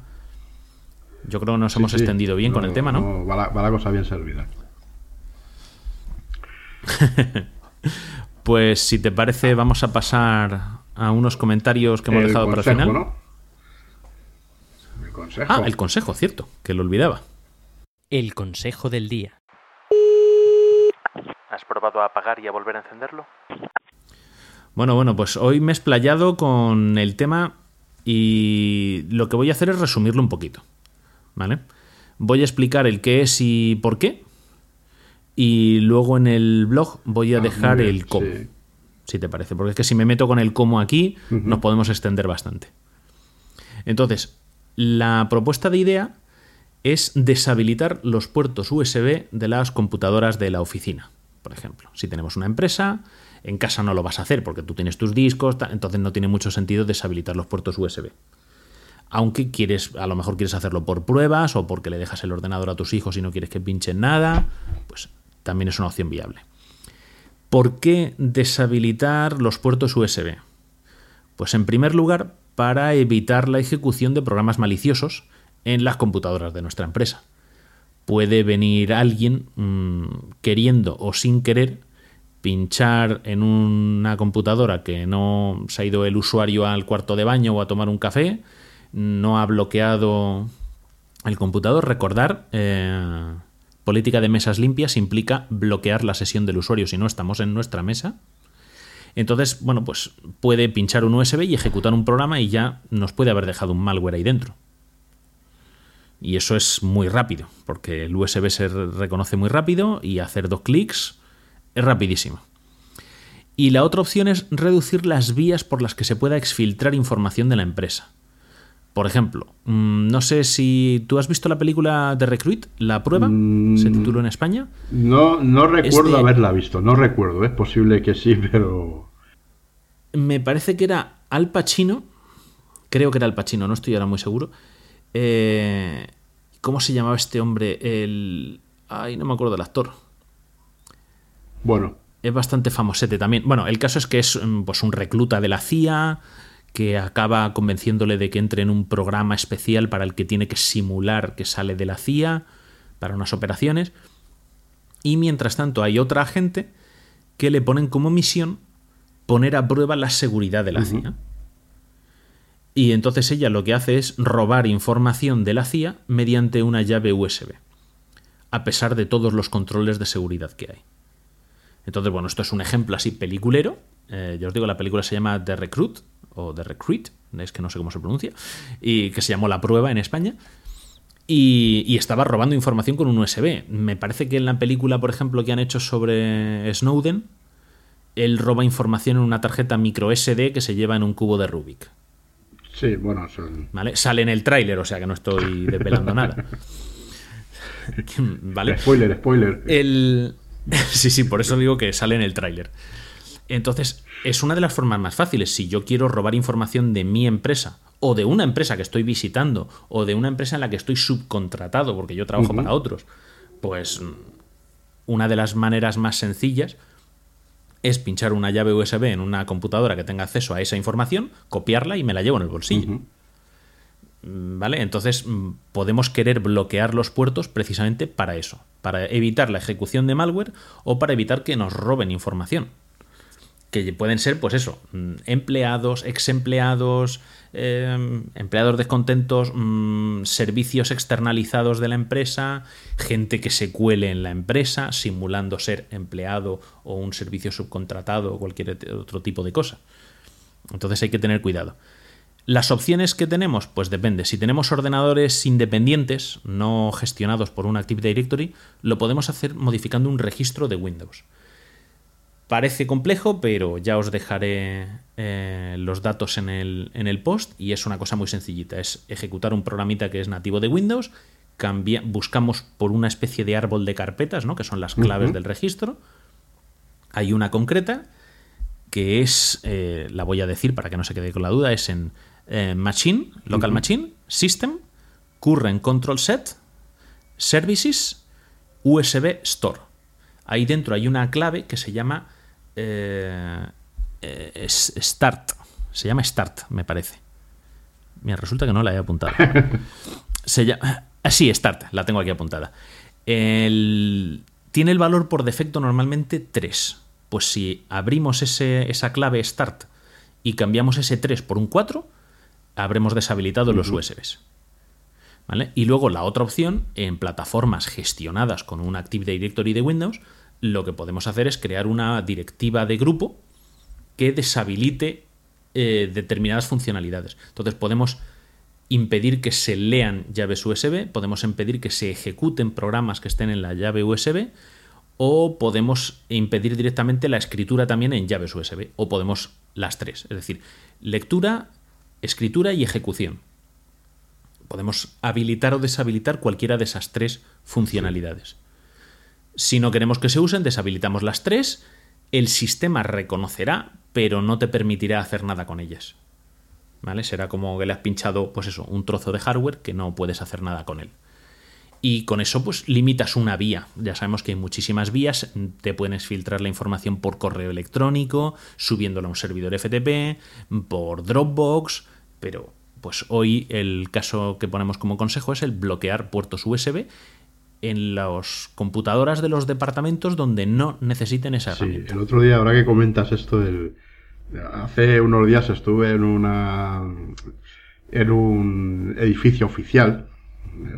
Yo creo que nos Sí, hemos extendido bien con el tema, ¿no? va, la, va la cosa bien servida. Pues si te parece, vamos a pasar a unos comentarios que hemos El dejado para el final. ¿no? El consejo. Ah, el consejo, cierto, que lo olvidaba. El consejo del día. ¿Has probado a apagar y a volver a encenderlo? Bueno, bueno, pues hoy me he explayado con el tema y lo que voy a hacer es resumirlo un poquito. ¿Vale? Voy a explicar el qué es y por qué. Y luego en el blog voy a Ah, dejar bien, el cómo. sí. Si te parece. Porque es que si me meto con el cómo aquí, nos podemos extender bastante. Entonces, la propuesta de idea es deshabilitar los puertos USB de las computadoras de la oficina. Por ejemplo, si tenemos una empresa, en casa no lo vas a hacer porque tú tienes tus discos, entonces no tiene mucho sentido deshabilitar los puertos USB. Aunque quieres, a lo mejor quieres hacerlo por pruebas o porque le dejas el ordenador a tus hijos y no quieres que pinchen nada, pues también es una opción viable. ¿Por qué deshabilitar los puertos USB? Pues en primer lugar, para evitar la ejecución de programas maliciosos en las computadoras de nuestra empresa. Puede venir alguien mm, queriendo o sin querer pinchar en una computadora que no se ha ido el usuario al cuarto de baño o a tomar un café, no ha bloqueado el computador. Recordar, eh, política de mesas limpias implica bloquear la sesión del usuario si no estamos en nuestra mesa. Entonces, bueno, pues puede pinchar un USB y ejecutar un programa y ya nos puede haber dejado un malware ahí dentro. Y eso es muy rápido, porque el USB se re- reconoce muy rápido y hacer dos clics es rapidísimo. Y la otra opción es reducir las vías por las que se pueda exfiltrar información de la empresa. Por ejemplo, mm, no sé si tú has visto la película de Recruit, La Prueba, se tituló en España. No, no recuerdo de- haberla visto, no recuerdo, es posible que sí, pero... Me parece que era Al Pacino. Creo que era Al Pacino, no estoy ahora muy seguro. Eh, ¿Cómo se llamaba este hombre? El. Ay, no me acuerdo del actor. Bueno, Es bastante famosete también. Bueno, el caso es que es mm, pues, un recluta de la CIA que acaba convenciéndole de que entre en un programa especial para el que tiene que simular que sale de la CIA para unas operaciones. Y mientras tanto hay otra agente que le ponen como misión poner a prueba la seguridad de la CIA. Y entonces ella lo que hace es robar información de la CIA mediante una llave USB, a pesar de todos los controles de seguridad que hay. Entonces, bueno, esto es un ejemplo así peliculero. Eh, ya os digo, la película se llama The Recruit, o The Recruit, es que no sé cómo se pronuncia, y que se llamó La Prueba en España. Y, y estaba robando información con un USB. Me parece que en la película, por ejemplo, que han hecho sobre Snowden, él roba información en una tarjeta micro SD que se lleva en un cubo de Rubik. sí, bueno, son... ¿Vale? Sale en el tráiler, o sea que no estoy desvelando nada. ¿Vale? Spoiler, spoiler. El... Sí, sí, por eso digo que sale en el tráiler. Entonces, es una de las formas más fáciles. Si yo quiero robar información de mi empresa, o de una empresa que estoy visitando, o de una empresa en la que estoy subcontratado, porque yo trabajo para otros, pues mm, una de las maneras más sencillas es pinchar una llave USB en una computadora que tenga acceso a esa información, copiarla y me la llevo en el bolsillo. Mm, ¿Vale? Entonces mm, podemos querer bloquear los puertos precisamente para eso, para evitar la ejecución de malware o para evitar que nos roben información. Que pueden ser, pues eso, mm, empleados, ex empleados, eh, empleados descontentos, mm, servicios externalizados de la empresa, gente que se cuele en la empresa simulando ser empleado o un servicio subcontratado o cualquier otro tipo de cosa. Entonces hay que tener cuidado. Las opciones que tenemos, pues depende. Si tenemos ordenadores independientes, no gestionados por un Active Directory, lo podemos hacer modificando un registro de Windows. Parece complejo, pero ya os dejaré eh, los datos en el, en el post y es una cosa muy sencillita. Es ejecutar un programita que es nativo de Windows, cambia- buscamos por una especie de árbol de carpetas, ¿no? que son las claves del registro. Hay una concreta que es, eh, la voy a decir para que no se quede con la duda, es en eh, Machine, Local Machine, System, Current Control Set, Services, USB Store. Ahí dentro hay una clave que se llama eh, eh, es- Start. Se llama Start, me parece. Mira, resulta que no la he apuntado. Se llama. ah, sí, Start, la tengo aquí apuntada. El- tiene el valor por defecto normalmente 3. Pues si abrimos ese- esa clave Start y cambiamos ese 3 por un 4, habremos deshabilitado los USBs. Y luego la otra opción, en plataformas gestionadas con un Active Directory de Windows, lo que podemos hacer es crear una directiva de grupo que deshabilite eh, determinadas funcionalidades. Entonces podemos impedir que se lean llaves USB, podemos impedir que se ejecuten programas que estén en la llave USB, o podemos impedir directamente la escritura también en llaves USB, o podemos las tres, es decir, lectura, escritura y ejecución. Podemos habilitar o deshabilitar cualquiera de esas tres funcionalidades. Si no queremos que se usen, deshabilitamos las tres, el sistema reconocerá, pero no te permitirá hacer nada con ellas. ¿Vale? Será como que le has pinchado, pues eso, un trozo de hardware que no puedes hacer nada con él. Y con eso, pues limitas una vía. Ya sabemos que hay muchísimas vías. Te puedes filtrar la información por correo electrónico, subiéndola a un servidor FTP, por Dropbox. Pero, pues hoy el caso que ponemos como consejo es el bloquear puertos USB en las computadoras de los departamentos donde no necesiten esa Sí, herramienta. el otro día, ahora que comentas esto del... Hace unos días estuve en una... en un edificio oficial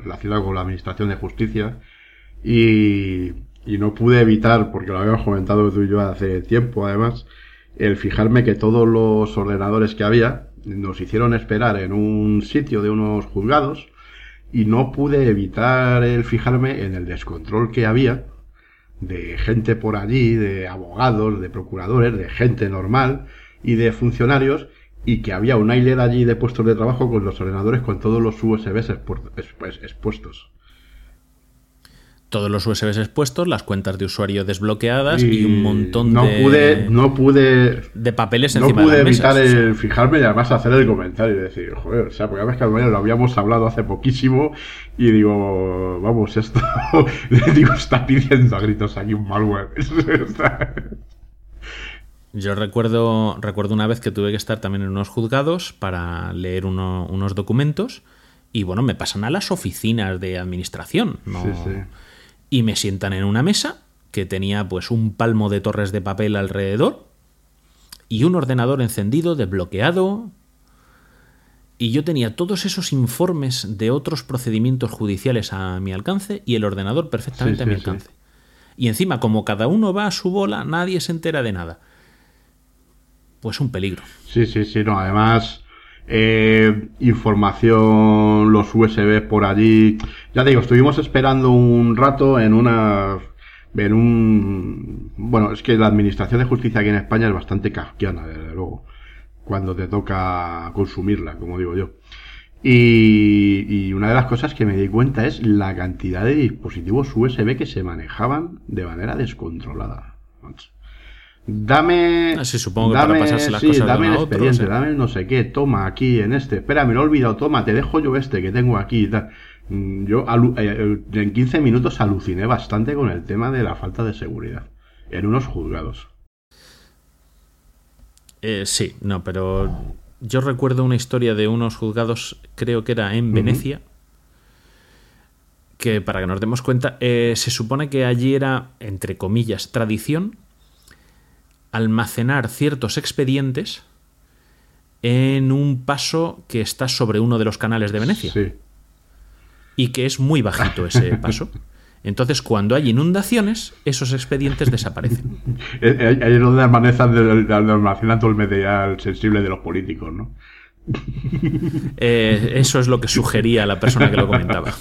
relacionado con la Administración de Justicia y, y no pude evitar, porque lo habíamos comentado tú y yo hace tiempo además, el fijarme que todos los ordenadores que había nos hicieron esperar en un sitio de unos juzgados y no pude evitar el fijarme en el descontrol que había de gente por allí, de abogados, de procuradores, de gente normal y de funcionarios, y que había una hilera allí de puestos de trabajo con los ordenadores con todos los USBs expu- expu- expuestos. Todos los USBs expuestos, las cuentas de usuario desbloqueadas y, un montón no de, pude, no pude, de papeles no encima pude de las evitar mesas. el fijarme y además hacer el comentario y decir, joder, o sea, porque además que al lo habíamos hablado hace poquísimo y digo, vamos, esto, digo, está pidiendo a gritos aquí un malware. Yo recuerdo, recuerdo una vez que tuve que estar también en unos juzgados para leer uno- unos documentos y bueno, me pasan a las oficinas de administración. ¿no? Sí, sí. Y me sientan en una mesa que tenía pues un palmo de torres de papel alrededor y un ordenador encendido, desbloqueado. Y yo tenía todos esos informes de otros procedimientos judiciales a mi alcance y el ordenador perfectamente Sí, a mi sí, sí. alcance. Y encima, como cada uno va a su bola, nadie se entera de nada. Pues un peligro. Sí, sí, sí, no, además eh, información, los USB por allí. Ya digo, estuvimos esperando un rato en una... En un... Bueno, es que la Administración de Justicia aquí en España es bastante kafkiana, desde luego, cuando te toca consumirla, como digo yo. Y, y una de las cosas que me di cuenta es la cantidad de dispositivos USB que se manejaban de manera descontrolada. Dame. Ah, sí, supongo que para pasarse las cosas de dame el otro, expediente, sí. dame no sé qué, toma aquí en este. Espera, me lo he olvidado, toma, te dejo yo este que tengo aquí y tal. Mm, Yo eh, eh, en 15 minutos aluciné bastante con el tema de la falta de seguridad en unos juzgados. Eh, sí, no, pero yo recuerdo una historia de unos juzgados, creo que era en Venecia, que para que nos demos cuenta, eh, se supone que allí era, entre comillas, tradición almacenar ciertos expedientes en un paso que está sobre uno de los canales de Venecia Sí. y que es muy bajito ese paso. Entonces, cuando hay inundaciones, esos expedientes desaparecen. Eh, eh, Ahí es donde almacenan, donde almacenan todo el material sensible de los políticos, ¿no? Eh, eso es lo que sugería la persona que lo comentaba.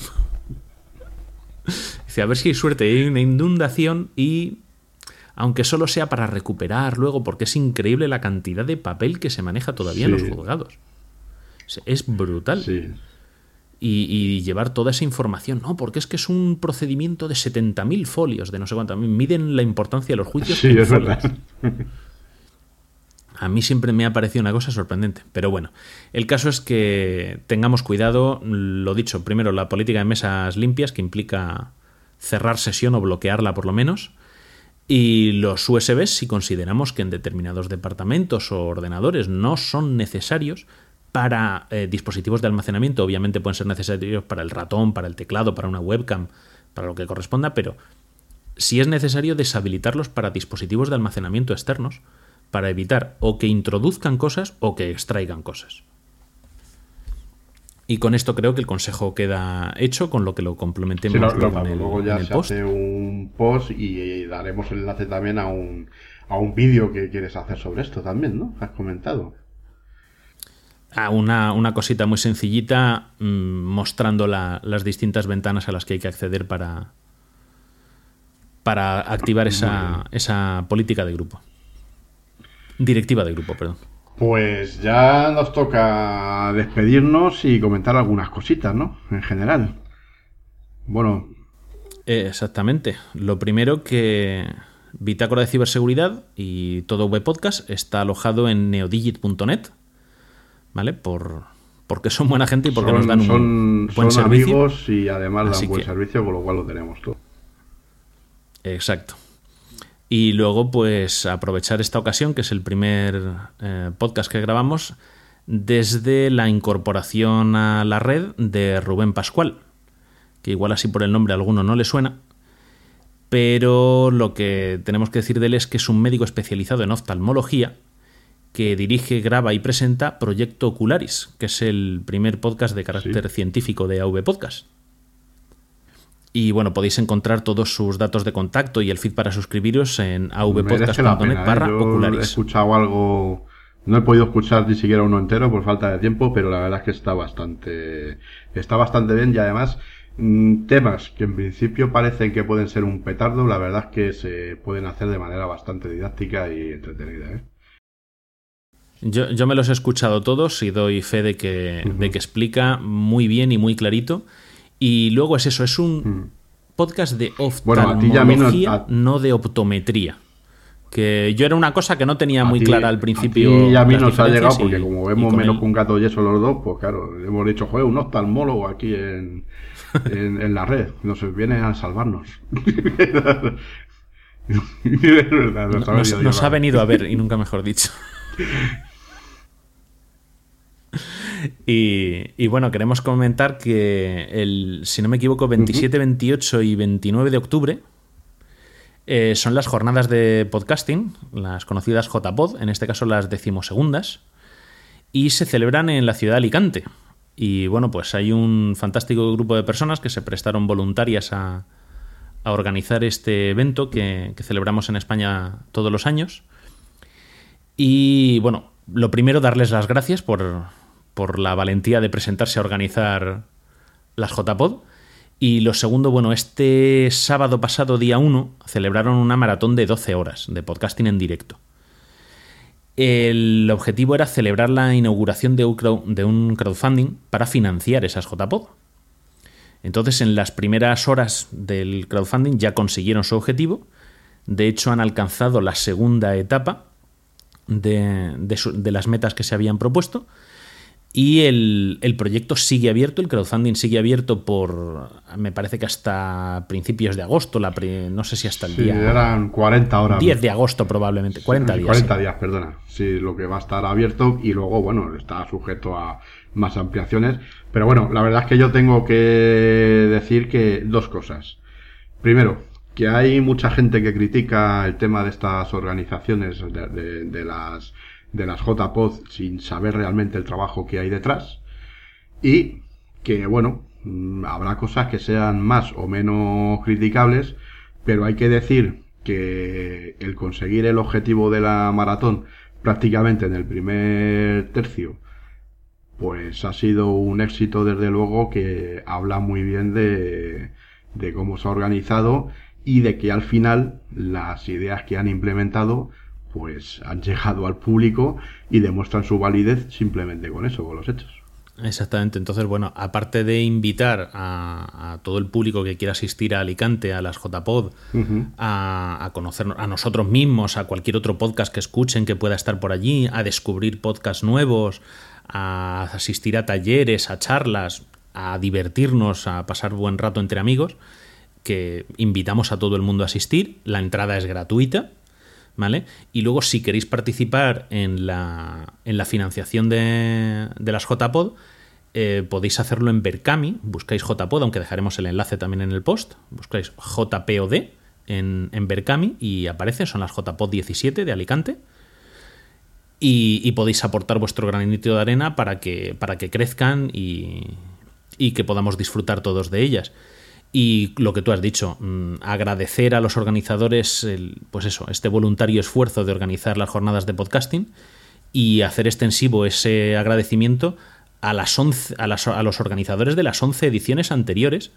Dice, a ver si hay suerte, hay una inundación y aunque solo sea para recuperar luego, porque es increíble la cantidad de papel que se maneja todavía en los juzgados. Es- brutal. Sí. Y, y llevar toda esa información, no, porque es que es un procedimiento de 70.000 folios, de no sé cuánto. Miden la importancia de los juicios. Sí, es folios. verdad. A mí siempre me ha parecido una cosa sorprendente. Pero bueno, el caso es que tengamos cuidado, lo dicho, primero la política de mesas limpias, que implica cerrar sesión o bloquearla por lo menos. Y los USBs, si consideramos que en determinados departamentos o ordenadores no son necesarios para eh, dispositivos de almacenamiento, obviamente pueden ser necesarios para el ratón, para el teclado, para una webcam, para lo que corresponda, pero si es necesario deshabilitarlos para dispositivos de almacenamiento externos, para evitar o que introduzcan cosas o que extraigan cosas. Y con esto creo que el consejo queda hecho, con lo que lo complementemos Sí, lo- lo- luego en el, luego ya en el se post. hace un post y daremos el enlace también a un, a un vídeo que quieres hacer sobre esto también, ¿no? Has comentado. Ah, una, una cosita muy sencillita mm, mostrando la- las distintas ventanas a las que hay que acceder para, para activar esa, esa política de grupo. Directiva de grupo, perdón. Pues ya nos toca despedirnos y comentar algunas cositas, ¿no? En general. Bueno, Eh, exactamente. Lo primero que Bitácora de Ciberseguridad y todo web podcast está alojado en neodigit.net, ¿vale? Por, porque son buena gente y porque son, nos dan un son- buen son servicio. amigos y además Así dan buen que- servicio, con lo cual lo tenemos todo. Exacto. Y luego, pues, aprovechar esta ocasión, que es el primer eh, podcast que grabamos, desde la incorporación a la red de Rubén Pascual, que igual así por el nombre a alguno no le suena, pero lo que tenemos que decir de él es que es un médico especializado en oftalmología que dirige, graba y presenta Proyecto Ocularis, que es el primer podcast de carácter científico de AV Podcast. Y bueno, podéis encontrar todos sus datos de contacto y el feed para suscribiros en avpodcast.net ¿eh? barra Yo He escuchado algo. No he podido escuchar ni siquiera uno entero por falta de tiempo, pero la verdad es que está bastante. Está bastante bien y además. mm, Temas que en principio parecen que pueden ser un petardo, la verdad es que se pueden hacer de manera bastante didáctica y entretenida. ¿eh? Yo, yo me los he escuchado todos y doy fe de que, de que explica muy bien y muy clarito. Y luego es eso, es un podcast de. Bueno, no- oftalmología, a- no de optometría. Que yo era una cosa que no tenía muy ti- clara al principio. A ti y a mí nos ha llegado porque y- como vemos menos que un gato y eso los dos, pues claro, hemos dicho, joder, un oftalmólogo aquí en, en, en la red. Nos viene a salvarnos. Verdad, nos ha nos, nos ha venido a ver, y nunca mejor dicho. Y, y bueno, queremos comentar que el, si no me equivoco, 27, 28 y 29 de octubre eh, son las jornadas de podcasting, las conocidas JPod, en este caso las decimosegundas, y se celebran en la ciudad de Alicante. Y bueno, pues hay un fantástico grupo de personas que se prestaron voluntarias a, a organizar este evento que, que celebramos en España todos los años. Y bueno, lo primero, darles las gracias por, por la valentía de presentarse a organizar las JPod. Y lo segundo, bueno, este sábado pasado, día 1, celebraron una maratón de 12 horas de podcasting en directo. El objetivo era celebrar la inauguración de un crowdfunding para financiar esas JPod. Entonces, en las primeras horas del crowdfunding ya consiguieron su objetivo. De hecho, han alcanzado la segunda etapa de, de las metas que se habían propuesto. Y el, el proyecto sigue abierto, el crowdfunding sigue abierto por, me parece que hasta principios de agosto, la pri- no sé si hasta el Sí, día eran 40 horas. 10 de agosto probablemente, 40 días. 40 sí. días, perdona. Sí, lo que va a estar abierto y luego, bueno, está sujeto a más ampliaciones. Pero bueno, la verdad es que yo tengo que decir que dos cosas. Primero, que hay mucha gente que critica el tema de estas organizaciones de, de- de las de las JPod sin saber realmente el trabajo que hay detrás y que bueno mm, habrá cosas que sean más o menos criticables pero hay que decir que el conseguir el objetivo de la maratón prácticamente en el primer tercio pues ha sido un éxito desde luego que habla muy bien de, de cómo se ha organizado y de que al final las ideas que han implementado pues han llegado al público y demuestran su validez simplemente con eso, con los hechos. Exactamente. Entonces, bueno, aparte de invitar a, a todo el público que quiera asistir a Alicante, a las JPod, a, a conocernos a nosotros mismos, a cualquier otro podcast que escuchen que pueda estar por allí, a descubrir podcasts nuevos, a asistir a talleres, a charlas, a divertirnos, a pasar buen rato entre amigos, que invitamos a todo el mundo a asistir. La entrada es gratuita. ¿Vale? Y luego, si queréis participar en la, en la financiación de, de las JPod, eh, podéis hacerlo en Berkami, buscáis JPod, aunque dejaremos el enlace también en el post, buscáis JPOD en, en Berkami y aparece, son las JPod 17 de Alicante. Y, y podéis aportar vuestro granito de arena para que, para que crezcan y, y que podamos disfrutar todos de ellas. Y lo que tú has dicho, mmm, agradecer a los organizadores, el, pues eso, este voluntario esfuerzo de organizar las jornadas de podcasting y hacer extensivo ese agradecimiento a, las 11, a, las, a los organizadores de las 11 ediciones anteriores,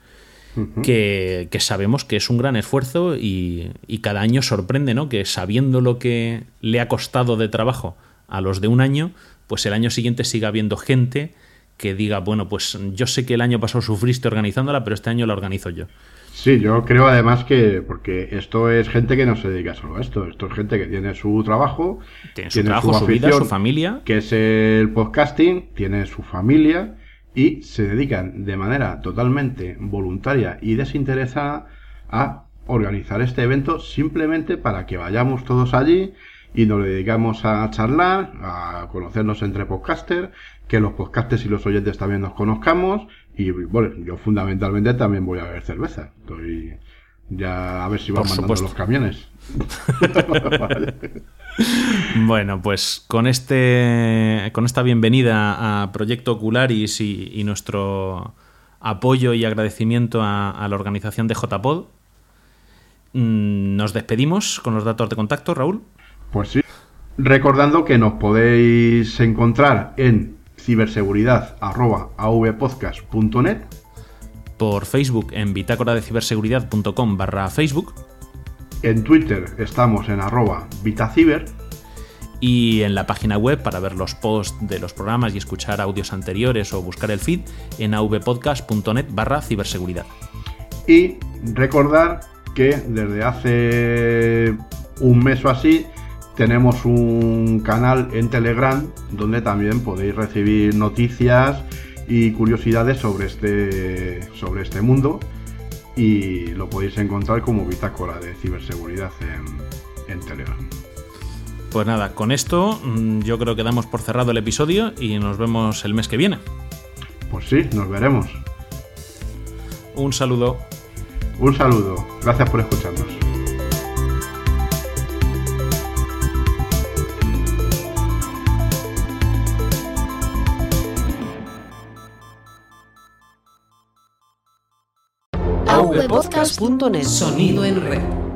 uh -huh. que, que, sabemos que es un gran esfuerzo y, y, cada año sorprende, ¿no? Que sabiendo lo que le ha costado de trabajo a los de un año, pues el año siguiente siga habiendo gente que diga, bueno, pues yo sé que el año pasado sufriste organizándola, pero este año la organizo yo. Sí, yo creo además que, porque esto es gente que no se dedica solo a esto, esto es gente que tiene su trabajo, tiene su, tiene trabajo, su, afición, su vida, su familia, que es el podcasting, tiene su familia y se dedican de manera totalmente voluntaria y desinteresada a organizar este evento simplemente para que vayamos todos allí y nos dedicamos a charlar, a conocernos entre podcasters, que los podcasters y los oyentes también nos conozcamos y bueno, yo fundamentalmente también voy a beber cerveza. Estoy ya a ver si van mandando supuesto. los camiones. bueno, pues con este con esta bienvenida a Proyecto Ocularis y, y nuestro apoyo y agradecimiento a, a la organización de JPod, mmm, nos despedimos con los datos de contacto, Raúl. Pues sí. Recordando que nos podéis encontrar en ciberseguridad.avpodcast.net por Facebook en bitácora de ciberseguridad.com barra Facebook. En Twitter estamos en arroba vitaciber. Y en la página web para ver los posts de los programas y escuchar audios anteriores o buscar el feed en avpodcast.net barra ciberseguridad. Y recordar que desde hace un mes o así tenemos un canal en Telegram donde también podéis recibir noticias y curiosidades sobre este, sobre este mundo y lo podéis encontrar como bitácora de ciberseguridad en, en Telegram. Pues nada, con esto mm, yo creo que damos por cerrado el episodio y nos vemos el mes que viene. Pues sí, nos veremos. Un saludo. Un saludo. Gracias por escucharnos. avpodcast.net Sonido en red.